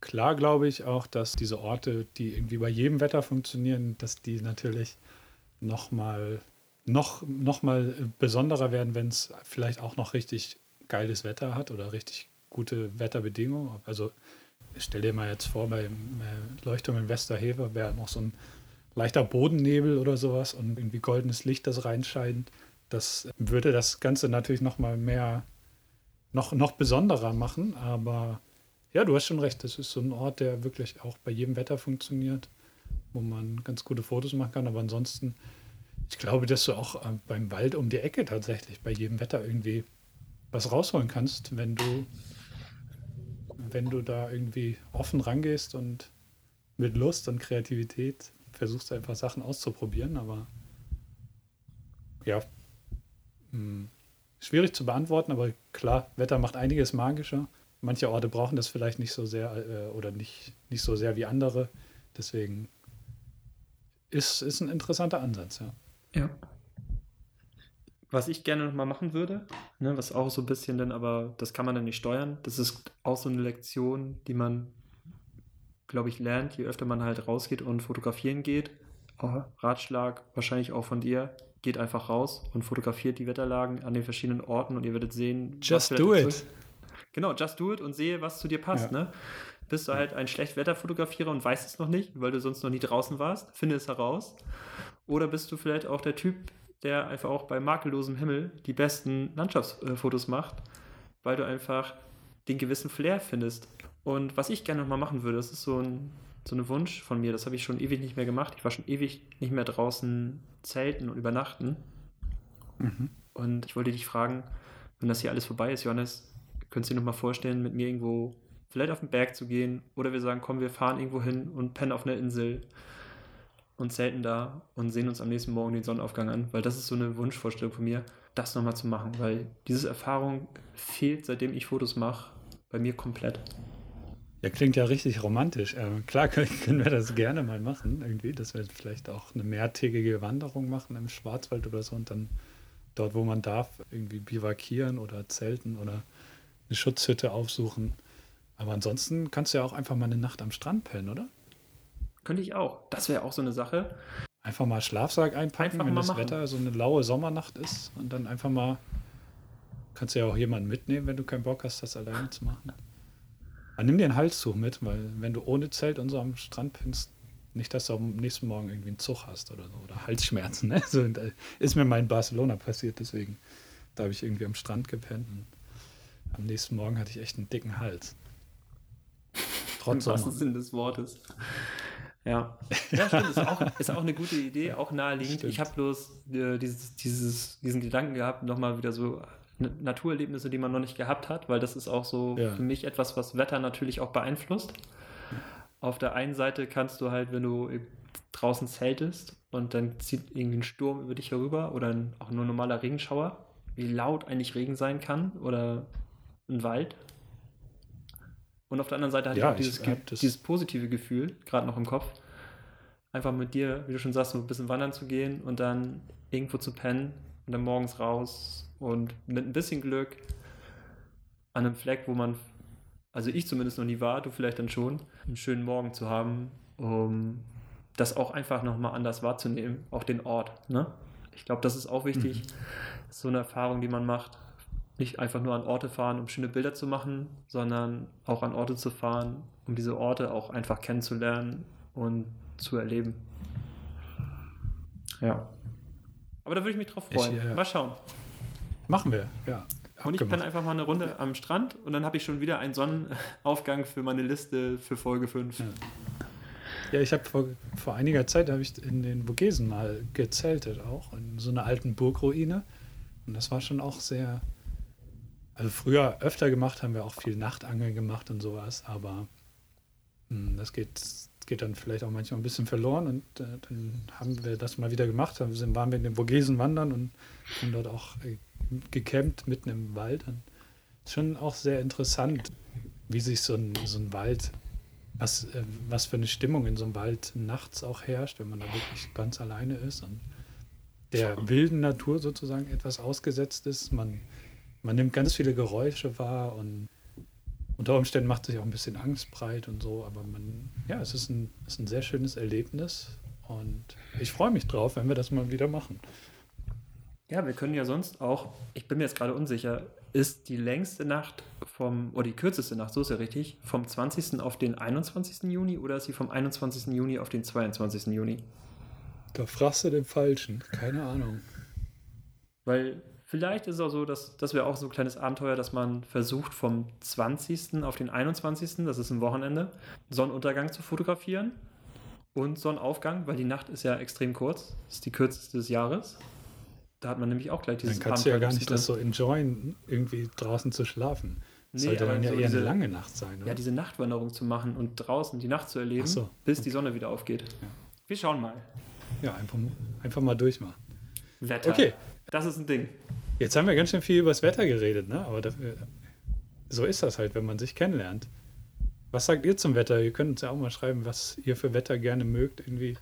S2: Klar glaube ich auch, dass diese Orte, die irgendwie bei jedem Wetter funktionieren, dass die natürlich nochmal noch, noch mal besonderer werden, wenn es vielleicht auch noch richtig geiles Wetter hat oder richtig gute Wetterbedingungen. Also stell dir mal jetzt vor, beim äh, Leuchtturm in Westerhever wäre noch so ein leichter Bodennebel oder sowas und irgendwie goldenes Licht, das reinscheint. Das würde das Ganze natürlich noch mal mehr, noch, noch besonderer machen. Aber ja, du hast schon recht, das ist so ein Ort, der wirklich auch bei jedem Wetter funktioniert, wo man ganz gute Fotos machen kann. Aber ansonsten Ich glaube, dass du auch äh, beim Wald um die Ecke tatsächlich bei jedem Wetter irgendwie was rausholen kannst, wenn du, wenn du da irgendwie offen rangehst und mit Lust und Kreativität versuchst einfach Sachen auszuprobieren, aber ja, hm, schwierig zu beantworten, aber klar, Wetter macht einiges magischer. Manche Orte brauchen das vielleicht nicht so sehr äh, oder nicht, nicht so sehr wie andere. Deswegen ist, ist ein interessanter Ansatz, ja.
S3: Ja. Was ich gerne nochmal machen würde, ne, was auch so ein bisschen dann, aber das kann man dann nicht steuern, das ist auch so eine Lektion, die man, glaube ich, lernt, je öfter man halt rausgeht und fotografieren geht. Oh, Ratschlag wahrscheinlich auch von dir, geht einfach raus und fotografiert die Wetterlagen an den verschiedenen Orten und ihr werdet sehen.
S2: Just do it.
S3: Genau, just do it und sehe, was zu dir passt. Ja. Ne? Bist du halt ein Schlechtwetterfotografierer und weißt es noch nicht, weil du sonst noch nie draußen warst, finde es heraus. Oder bist du vielleicht auch der Typ, der einfach auch bei makellosem Himmel die besten Landschaftsfotos macht, weil du einfach den gewissen Flair findest. Und was ich gerne nochmal machen würde, das ist so ein, so ein Wunsch von mir, das habe ich schon ewig nicht mehr gemacht. Ich war schon ewig nicht mehr draußen zelten und übernachten. Mhm. Und ich wollte dich fragen, wenn das hier alles vorbei ist, Johannes, könntest du dir nochmal vorstellen, mit mir irgendwo vielleicht auf den Berg zu gehen oder wir sagen, komm, wir fahren irgendwo hin und pennen auf einer Insel und zelten da und sehen uns am nächsten Morgen den Sonnenaufgang an, weil das ist so eine Wunschvorstellung von mir, das nochmal zu machen, weil diese Erfahrung fehlt, seitdem ich Fotos mache, bei mir komplett.
S2: Ja, klingt ja richtig romantisch. Äh, klar können, können, wir das gerne mal machen, irgendwie, dass wir vielleicht auch eine mehrtägige Wanderung machen im Schwarzwald oder so und dann dort, wo man darf, irgendwie bivakieren oder zelten oder eine Schutzhütte aufsuchen. Aber ansonsten kannst du ja auch einfach mal eine Nacht am Strand pennen, oder?
S3: Könnte ich auch. Das wäre auch so eine Sache.
S2: Einfach mal Schlafsack einpacken, einfach wenn das machen. Wetter so eine laue Sommernacht ist und dann einfach mal. Kannst du ja auch jemanden mitnehmen, wenn du keinen Bock hast, das alleine zu machen. Aber nimm dir ein Halstuch mit, weil wenn du ohne Zelt und so am Strand pennst, nicht, dass du am nächsten Morgen irgendwie einen Zug hast oder so oder Halsschmerzen. Ne? So, ist mir mal in Barcelona passiert, deswegen. Da habe ich irgendwie am Strand gepennt und am nächsten Morgen hatte ich echt einen dicken Hals.
S3: Trotz Im wahrsten Sinn des Wortes. Ja, ja stimmt. Ist auch, ist auch eine gute Idee, auch naheliegend. Stimmt. Ich habe bloß äh, dieses, dieses, diesen Gedanken gehabt, nochmal wieder so Naturerlebnisse, die man noch nicht gehabt hat, weil das ist auch so ja. für mich etwas, was Wetter natürlich auch beeinflusst. Auf der einen Seite kannst du halt, wenn du draußen zeltest und dann zieht irgendwie ein Sturm über dich herüber oder ein, auch nur ein normaler Regenschauer, wie laut eigentlich Regen sein kann oder ein Wald, und auf der anderen Seite hatte ja, ich auch dieses, ich, dieses positive Gefühl, gerade noch im Kopf, einfach mit dir, wie du schon sagst, so ein bisschen wandern zu gehen und dann irgendwo zu pennen und dann morgens raus und mit ein bisschen Glück an einem Fleck, wo man, also ich zumindest noch nie war, du vielleicht dann schon, einen schönen Morgen zu haben, um das auch einfach nochmal anders wahrzunehmen, auch den Ort. Ne? Ich glaube, das ist auch wichtig. Mhm. So eine Erfahrung, die man macht nicht einfach nur an Orte fahren, um schöne Bilder zu machen, sondern auch an Orte zu fahren, um diese Orte auch einfach kennenzulernen und zu erleben. Ja. Aber da würde ich mich drauf freuen. Ich, äh, mal schauen.
S2: Machen wir, ja.
S3: Und ich penne einfach mal eine Runde am Strand und dann habe ich schon wieder einen Sonnenaufgang für meine Liste für Folge 5.
S2: Ja. Ja, ich habe vor, vor einiger Zeit habe ich in den Vogesen mal gezeltet auch in so einer alten Burgruine und das war schon auch sehr also früher öfter gemacht, haben wir auch viel Nachtangeln gemacht und sowas, aber mh, hm, das geht, geht dann vielleicht auch manchmal ein bisschen verloren und äh, dann haben wir das mal wieder gemacht, dann sind, waren wir in den Vogesen wandern und haben dort auch äh, gecampt mitten im Wald. Und ist schon auch sehr interessant, wie sich so ein, so ein Wald, was, äh, was für eine Stimmung in so einem Wald nachts auch herrscht, wenn man da wirklich ganz alleine ist und der wilden Natur sozusagen etwas ausgesetzt ist. Man man nimmt ganz viele Geräusche wahr und unter Umständen macht sich auch ein bisschen Angst breit und so, aber man, ja, es ist ein, ist ein sehr schönes Erlebnis und ich freue mich drauf, wenn wir das mal wieder machen.
S3: Ja, wir können ja sonst auch, ich bin mir jetzt gerade unsicher, ist die längste Nacht vom, oder die kürzeste Nacht, so ist ja richtig, vom 20. auf den 21. Juni oder ist sie vom 21. Juni auf den 22. Juni?
S2: Da fragst du den Falschen, keine Ahnung.
S3: Weil Vielleicht ist es auch so, dass das wäre auch so ein kleines Abenteuer, dass man versucht, vom 20. auf den 21., das ist ein Wochenende, Sonnenuntergang zu fotografieren. und Sonnenaufgang, weil die Nacht ist ja extrem kurz. Das ist die kürzeste des Jahres. Da hat man nämlich auch gleich dieses
S2: Dann kannst du ja gar nicht das so enjoyen, irgendwie draußen zu schlafen. Das
S3: Nee,
S2: sollte dann ja
S3: so
S2: eher
S3: diese-
S2: eine lange Nacht sein, oder?
S3: Ja, diese Nachtwanderung zu machen und draußen die Nacht zu erleben,
S2: so,
S3: bis die Sonne wieder aufgeht. Wir schauen mal.
S2: Ja, einfach, einfach mal durchmachen.
S3: Wetter.
S2: Okay.
S3: Das ist ein Ding.
S2: Jetzt haben wir ganz schön viel über das Wetter geredet, ne? Aber dafür, so ist das halt, wenn man sich kennenlernt. Was sagt ihr zum Wetter? Ihr könnt uns ja auch mal schreiben, was ihr für Wetter gerne mögt. Irgendwie,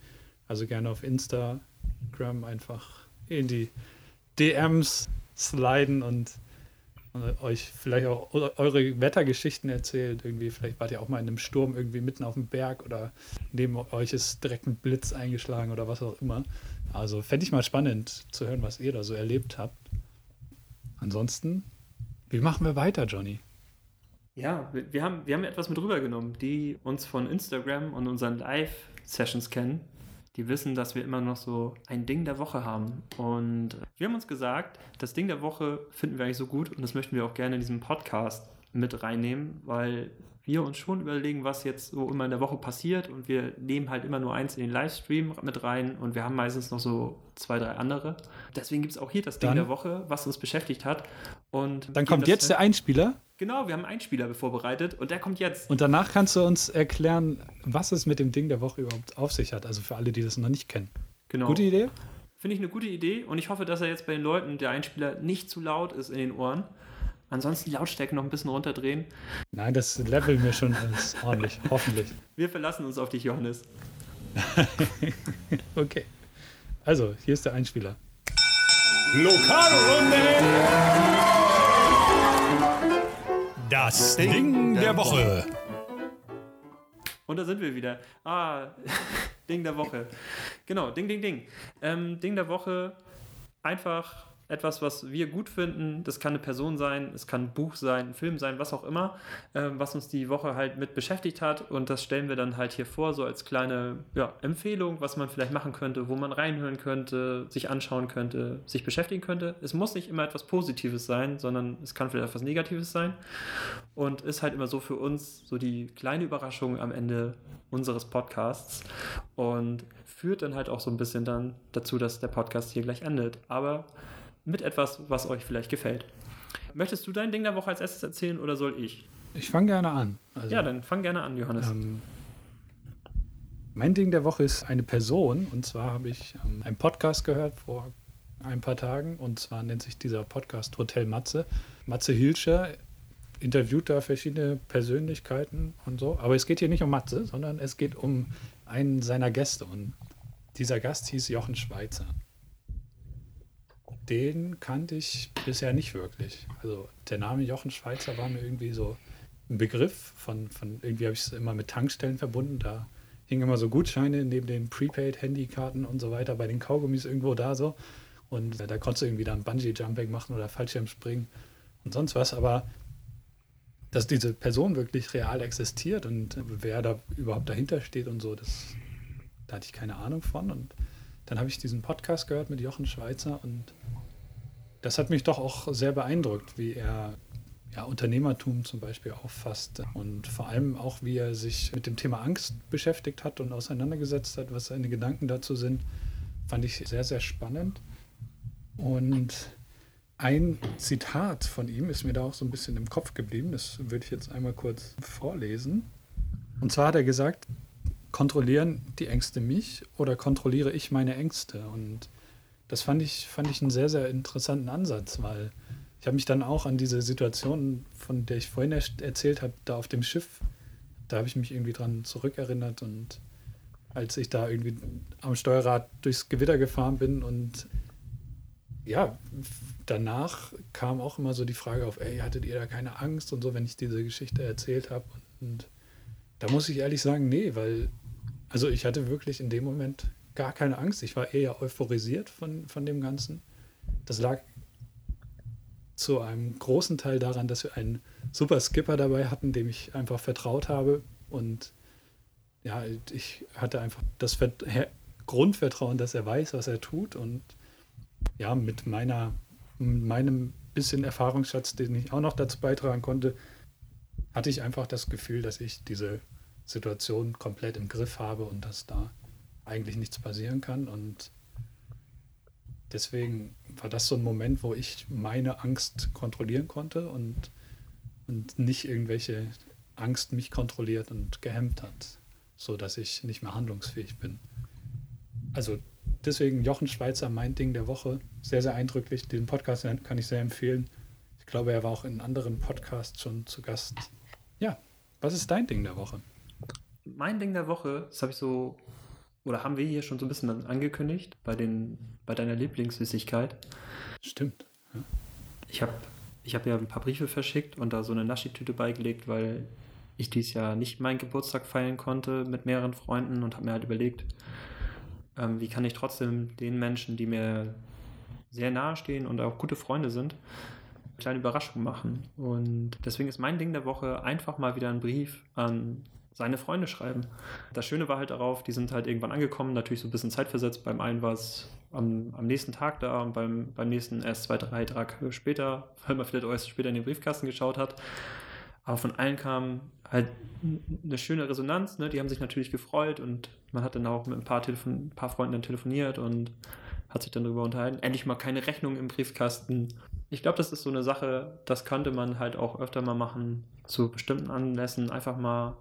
S2: also gerne auf Instagram einfach in die DMs sliden und, und euch vielleicht auch eu- eure Wettergeschichten erzählt. Irgendwie, vielleicht wart ihr auch mal in einem Sturm irgendwie mitten auf dem Berg oder neben euch ist direkt ein Blitz eingeschlagen oder was auch immer. Also fände ich mal spannend zu hören, was ihr da so erlebt habt. Ansonsten, wie machen wir weiter, Johnny?
S3: Ja, wir, haben, wir haben etwas mit rübergenommen, die uns von Instagram und unseren Live-Sessions kennen. Die wissen, dass wir immer noch so ein Ding der Woche haben. Und wir haben uns gesagt, das Ding der Woche finden wir eigentlich so gut und das möchten wir auch gerne in diesem Podcast mit reinnehmen, weil wir uns schon überlegen, was jetzt so immer in der Woche passiert und wir nehmen halt immer nur eins in den Livestream mit rein und wir haben meistens noch so zwei, drei andere. Deswegen gibt es auch hier das Ding
S2: Dann-
S3: der Woche, was uns beschäftigt hat. Und
S2: Dann kommt jetzt der Einspieler
S3: Genau, wir haben einen Einspieler vorbereitet und der kommt jetzt.
S2: und danach kannst du uns erklären, was es mit dem Ding der Woche überhaupt auf sich hat. Also für alle, die das noch nicht kennen.
S3: Genau.
S2: Gute Idee?
S3: Finde ich eine gute Idee und ich hoffe, dass er jetzt bei den Leuten, der Einspieler, nicht zu laut ist in den Ohren. Ansonsten die Lautstärke noch ein bisschen runterdrehen.
S2: Nein, das leveln wir schon alles ordentlich, hoffentlich.
S3: Wir verlassen uns auf dich, Johannes.
S2: Okay. Also, hier ist der Einspieler.
S5: Lokalrunde! Das Ding der Woche.
S3: Und da sind wir wieder. Ah, Ding der Woche. Genau, Ding, Ding, Ding. Ähm, Ding der Woche, einfach etwas, was wir gut finden. Das kann eine Person sein, es kann ein Buch sein, ein Film sein, was auch immer, ähm, was uns die Woche halt mit beschäftigt hat. Und das stellen wir dann halt hier vor, so als kleine ja, Empfehlung, was man vielleicht machen könnte, wo man reinhören könnte, sich anschauen könnte, sich beschäftigen könnte. Es muss nicht immer etwas Positives sein, sondern es kann vielleicht etwas Negatives sein. Und ist halt immer so für uns so die kleine Überraschung am Ende unseres Podcasts und führt dann halt auch so ein bisschen dann dazu, dass der Podcast hier gleich endet. Aber mit etwas, was euch vielleicht gefällt. Möchtest du dein Ding der Woche als erstes erzählen oder soll ich?
S2: Ich fange gerne an. Also,
S3: Ja, dann fang gerne an, Johannes.
S2: Ähm, mein Ding der Woche ist eine Person. Und zwar habe ich ähm, einen Podcast gehört vor ein paar Tagen. Und zwar nennt sich dieser Podcast Hotel Matze. Matze Hilscher interviewt da verschiedene Persönlichkeiten und so. Aber es geht hier nicht um Matze, sondern es geht um einen seiner Gäste. Und dieser Gast hieß Jochen Schweizer. Den kannte ich bisher nicht wirklich. Also der Name Jochen Schweizer war mir irgendwie so ein Begriff von, von irgendwie habe ich es immer mit Tankstellen verbunden. Da hingen immer so Gutscheine neben den Prepaid-Handykarten und so weiter, bei den Kaugummis irgendwo da so. Und äh, da konntest du irgendwie dann Bungee-Jumping machen oder Fallschirmspringen und sonst was. Aber dass diese Person wirklich real existiert und äh, wer da überhaupt dahinter steht und so, das, da hatte ich keine Ahnung von. Und dann habe ich diesen Podcast gehört mit Jochen Schweizer und das hat mich doch auch sehr beeindruckt, wie er ja, Unternehmertum zum Beispiel auffasst und vor allem auch, wie er sich mit dem Thema Angst beschäftigt hat und auseinandergesetzt hat, was seine Gedanken dazu sind, fand ich sehr, sehr spannend. Und ein Zitat von ihm ist mir da auch so ein bisschen im Kopf geblieben, das würde ich jetzt einmal kurz vorlesen. Und zwar hat er gesagt, kontrollieren die Ängste mich oder kontrolliere ich meine Ängste? Und das fand ich, fand ich einen sehr, sehr interessanten Ansatz, weil ich habe mich dann auch an diese Situation, von der ich vorhin erst erzählt habe, da auf dem Schiff, da habe ich mich irgendwie dran zurückerinnert und als ich da irgendwie am Steuerrad durchs Gewitter gefahren bin und ja, danach kam auch immer so die Frage auf, ey, hattet ihr da keine Angst und so, wenn ich diese Geschichte erzählt habe? Und da muss ich ehrlich sagen, nee, weil, also ich hatte wirklich in dem Moment gar keine Angst. Ich war eher euphorisiert von, von dem Ganzen. Das lag zu einem großen Teil daran, dass wir einen super Skipper dabei hatten, dem ich einfach vertraut habe. Und ja, ich hatte einfach das Vert Grundvertrauen, dass er weiß, was er tut. Und ja, mit meiner, mit meinem bisschen Erfahrungsschatz, den ich auch noch dazu beitragen konnte, hatte ich einfach das Gefühl, dass ich diese Situation komplett im Griff habe und dass da eigentlich nichts passieren kann. Und deswegen war das so ein Moment, wo ich meine Angst kontrollieren konnte und, und nicht irgendwelche Angst mich kontrolliert und gehemmt hat, so dass ich nicht mehr handlungsfähig bin. Also deswegen Jochen Schweizer, mein Ding der Woche, sehr, sehr eindrücklich. Den Podcast kann ich sehr empfehlen. Ich glaube, er war auch in anderen Podcasts schon zu Gast. Ja, was ist dein Ding der Woche?
S3: Mein Ding der Woche, das habe ich so, oder haben wir hier schon so ein bisschen angekündigt, bei, den, bei deiner Lieblingssüßigkeit.
S2: Stimmt. Ja.
S3: Ich habe ich hab ja ein paar Briefe verschickt und da so eine Naschi-Tüte beigelegt, weil ich dieses Jahr nicht meinen Geburtstag feiern konnte mit mehreren Freunden und habe mir halt überlegt, ähm, wie kann ich trotzdem den Menschen, die mir sehr nahe stehen und auch gute Freunde sind, eine kleine Überraschung machen. Und deswegen ist mein Ding der Woche einfach mal wieder einen Brief an seine Freunde schreiben. Das Schöne war halt darauf, die sind halt irgendwann angekommen, natürlich so ein bisschen zeitversetzt. Beim einen war es am, am nächsten Tag da und beim, beim nächsten erst zwei, drei Tage später, weil man vielleicht auch erst später in den Briefkasten geschaut hat. Aber von allen kam halt eine schöne Resonanz. Ne? Die haben sich natürlich gefreut und man hat dann auch mit ein paar, Telefon ein paar Freunden dann telefoniert und hat sich dann darüber unterhalten. Endlich mal keine Rechnung im Briefkasten. Ich glaube, das ist so eine Sache, das könnte man halt auch öfter mal machen, zu bestimmten Anlässen. Einfach mal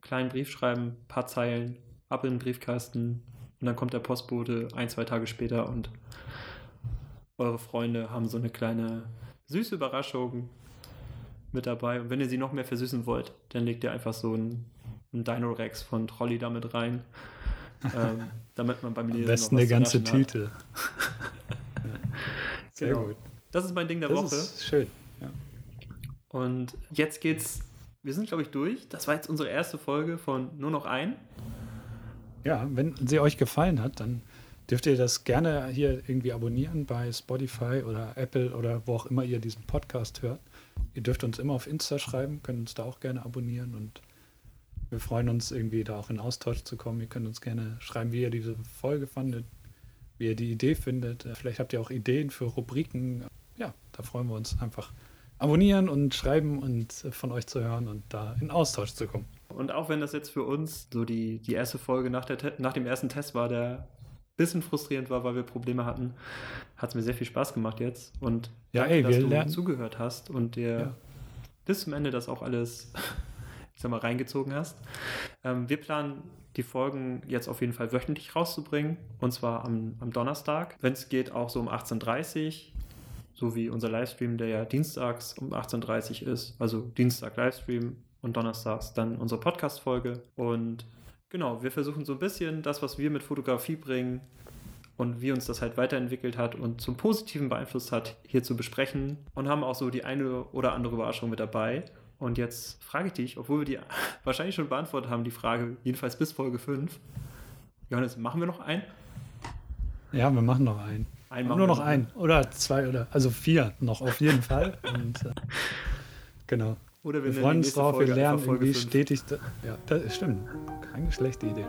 S3: kleinen Brief schreiben, ein paar Zeilen, ab in den Briefkasten und dann kommt der Postbote ein, zwei Tage später und eure Freunde haben so eine kleine süße Überraschung mit dabei. Und wenn ihr sie noch mehr versüßen wollt, dann legt ihr einfach so ein, ein Dino Rex von Trolli damit rein. ähm, damit man beim
S2: Lesen Am besten eine ganze Tüte.
S3: Sehr genau. gut. Das ist mein Ding der
S2: das
S3: Woche.
S2: Ist schön. Ja.
S3: Und jetzt geht's. Wir sind, glaube ich, durch. Das war jetzt unsere erste Folge von Nur noch ein.
S2: Ja, wenn sie euch gefallen hat, dann dürft ihr das gerne hier irgendwie abonnieren bei Spotify oder Apple oder wo auch immer ihr diesen Podcast hört. Ihr dürft uns immer auf Insta schreiben, könnt uns da auch gerne abonnieren und wir freuen uns irgendwie da auch in Austausch zu kommen. Ihr könnt uns gerne schreiben, wie ihr diese Folge fandet, wie ihr die Idee findet. Vielleicht habt ihr auch Ideen für Rubriken. Ja, da freuen wir uns einfach. Abonnieren und schreiben und von euch zu hören und da in Austausch zu kommen.
S3: Und auch wenn das jetzt für uns so die, die erste Folge nach, der, nach dem ersten Test war, der bisschen frustrierend war, weil wir Probleme hatten, hat es mir sehr viel Spaß gemacht jetzt. Und
S2: ja, danke, ey, dass
S3: du
S2: lernen.
S3: zugehört hast und dir ja. bis zum Ende das auch alles, ich sag mal, reingezogen hast. Ähm, wir planen die Folgen jetzt auf jeden Fall wöchentlich rauszubringen. Und zwar am, am Donnerstag. Wenn es geht, auch so um 18.30 Uhr. So wie unser Livestream, der ja dienstags um 18.30 Uhr ist. Also Dienstag Livestream und donnerstags dann unsere Podcast-Folge. Und Genau, wir versuchen so ein bisschen das, was wir mit Fotografie bringen und wie uns das halt weiterentwickelt hat und zum Positiven beeinflusst hat, hier zu besprechen und haben auch so die eine oder andere Überraschung mit dabei. Und jetzt frage ich dich, obwohl wir die wahrscheinlich schon beantwortet haben, die Frage, jedenfalls bis Folge 5. Johannes, machen wir noch einen?
S2: Ja, wir machen noch einen. Einen Nur noch einen. Oder zwei oder, also vier noch auf jeden Fall. Und, äh, genau. Oder wir, wir freuen uns drauf, wir lernen irgendwie stetig. Ja, das stimmt. Keine schlechte Idee.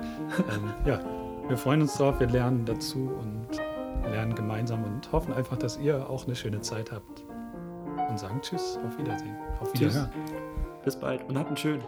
S2: ähm, ja, wir freuen uns drauf, wir lernen dazu und lernen gemeinsam und hoffen einfach, dass ihr auch eine schöne Zeit habt. Und sagen Tschüss, auf Wiedersehen. Auf Wiederhören.
S3: Bis bald und habt einen schönen.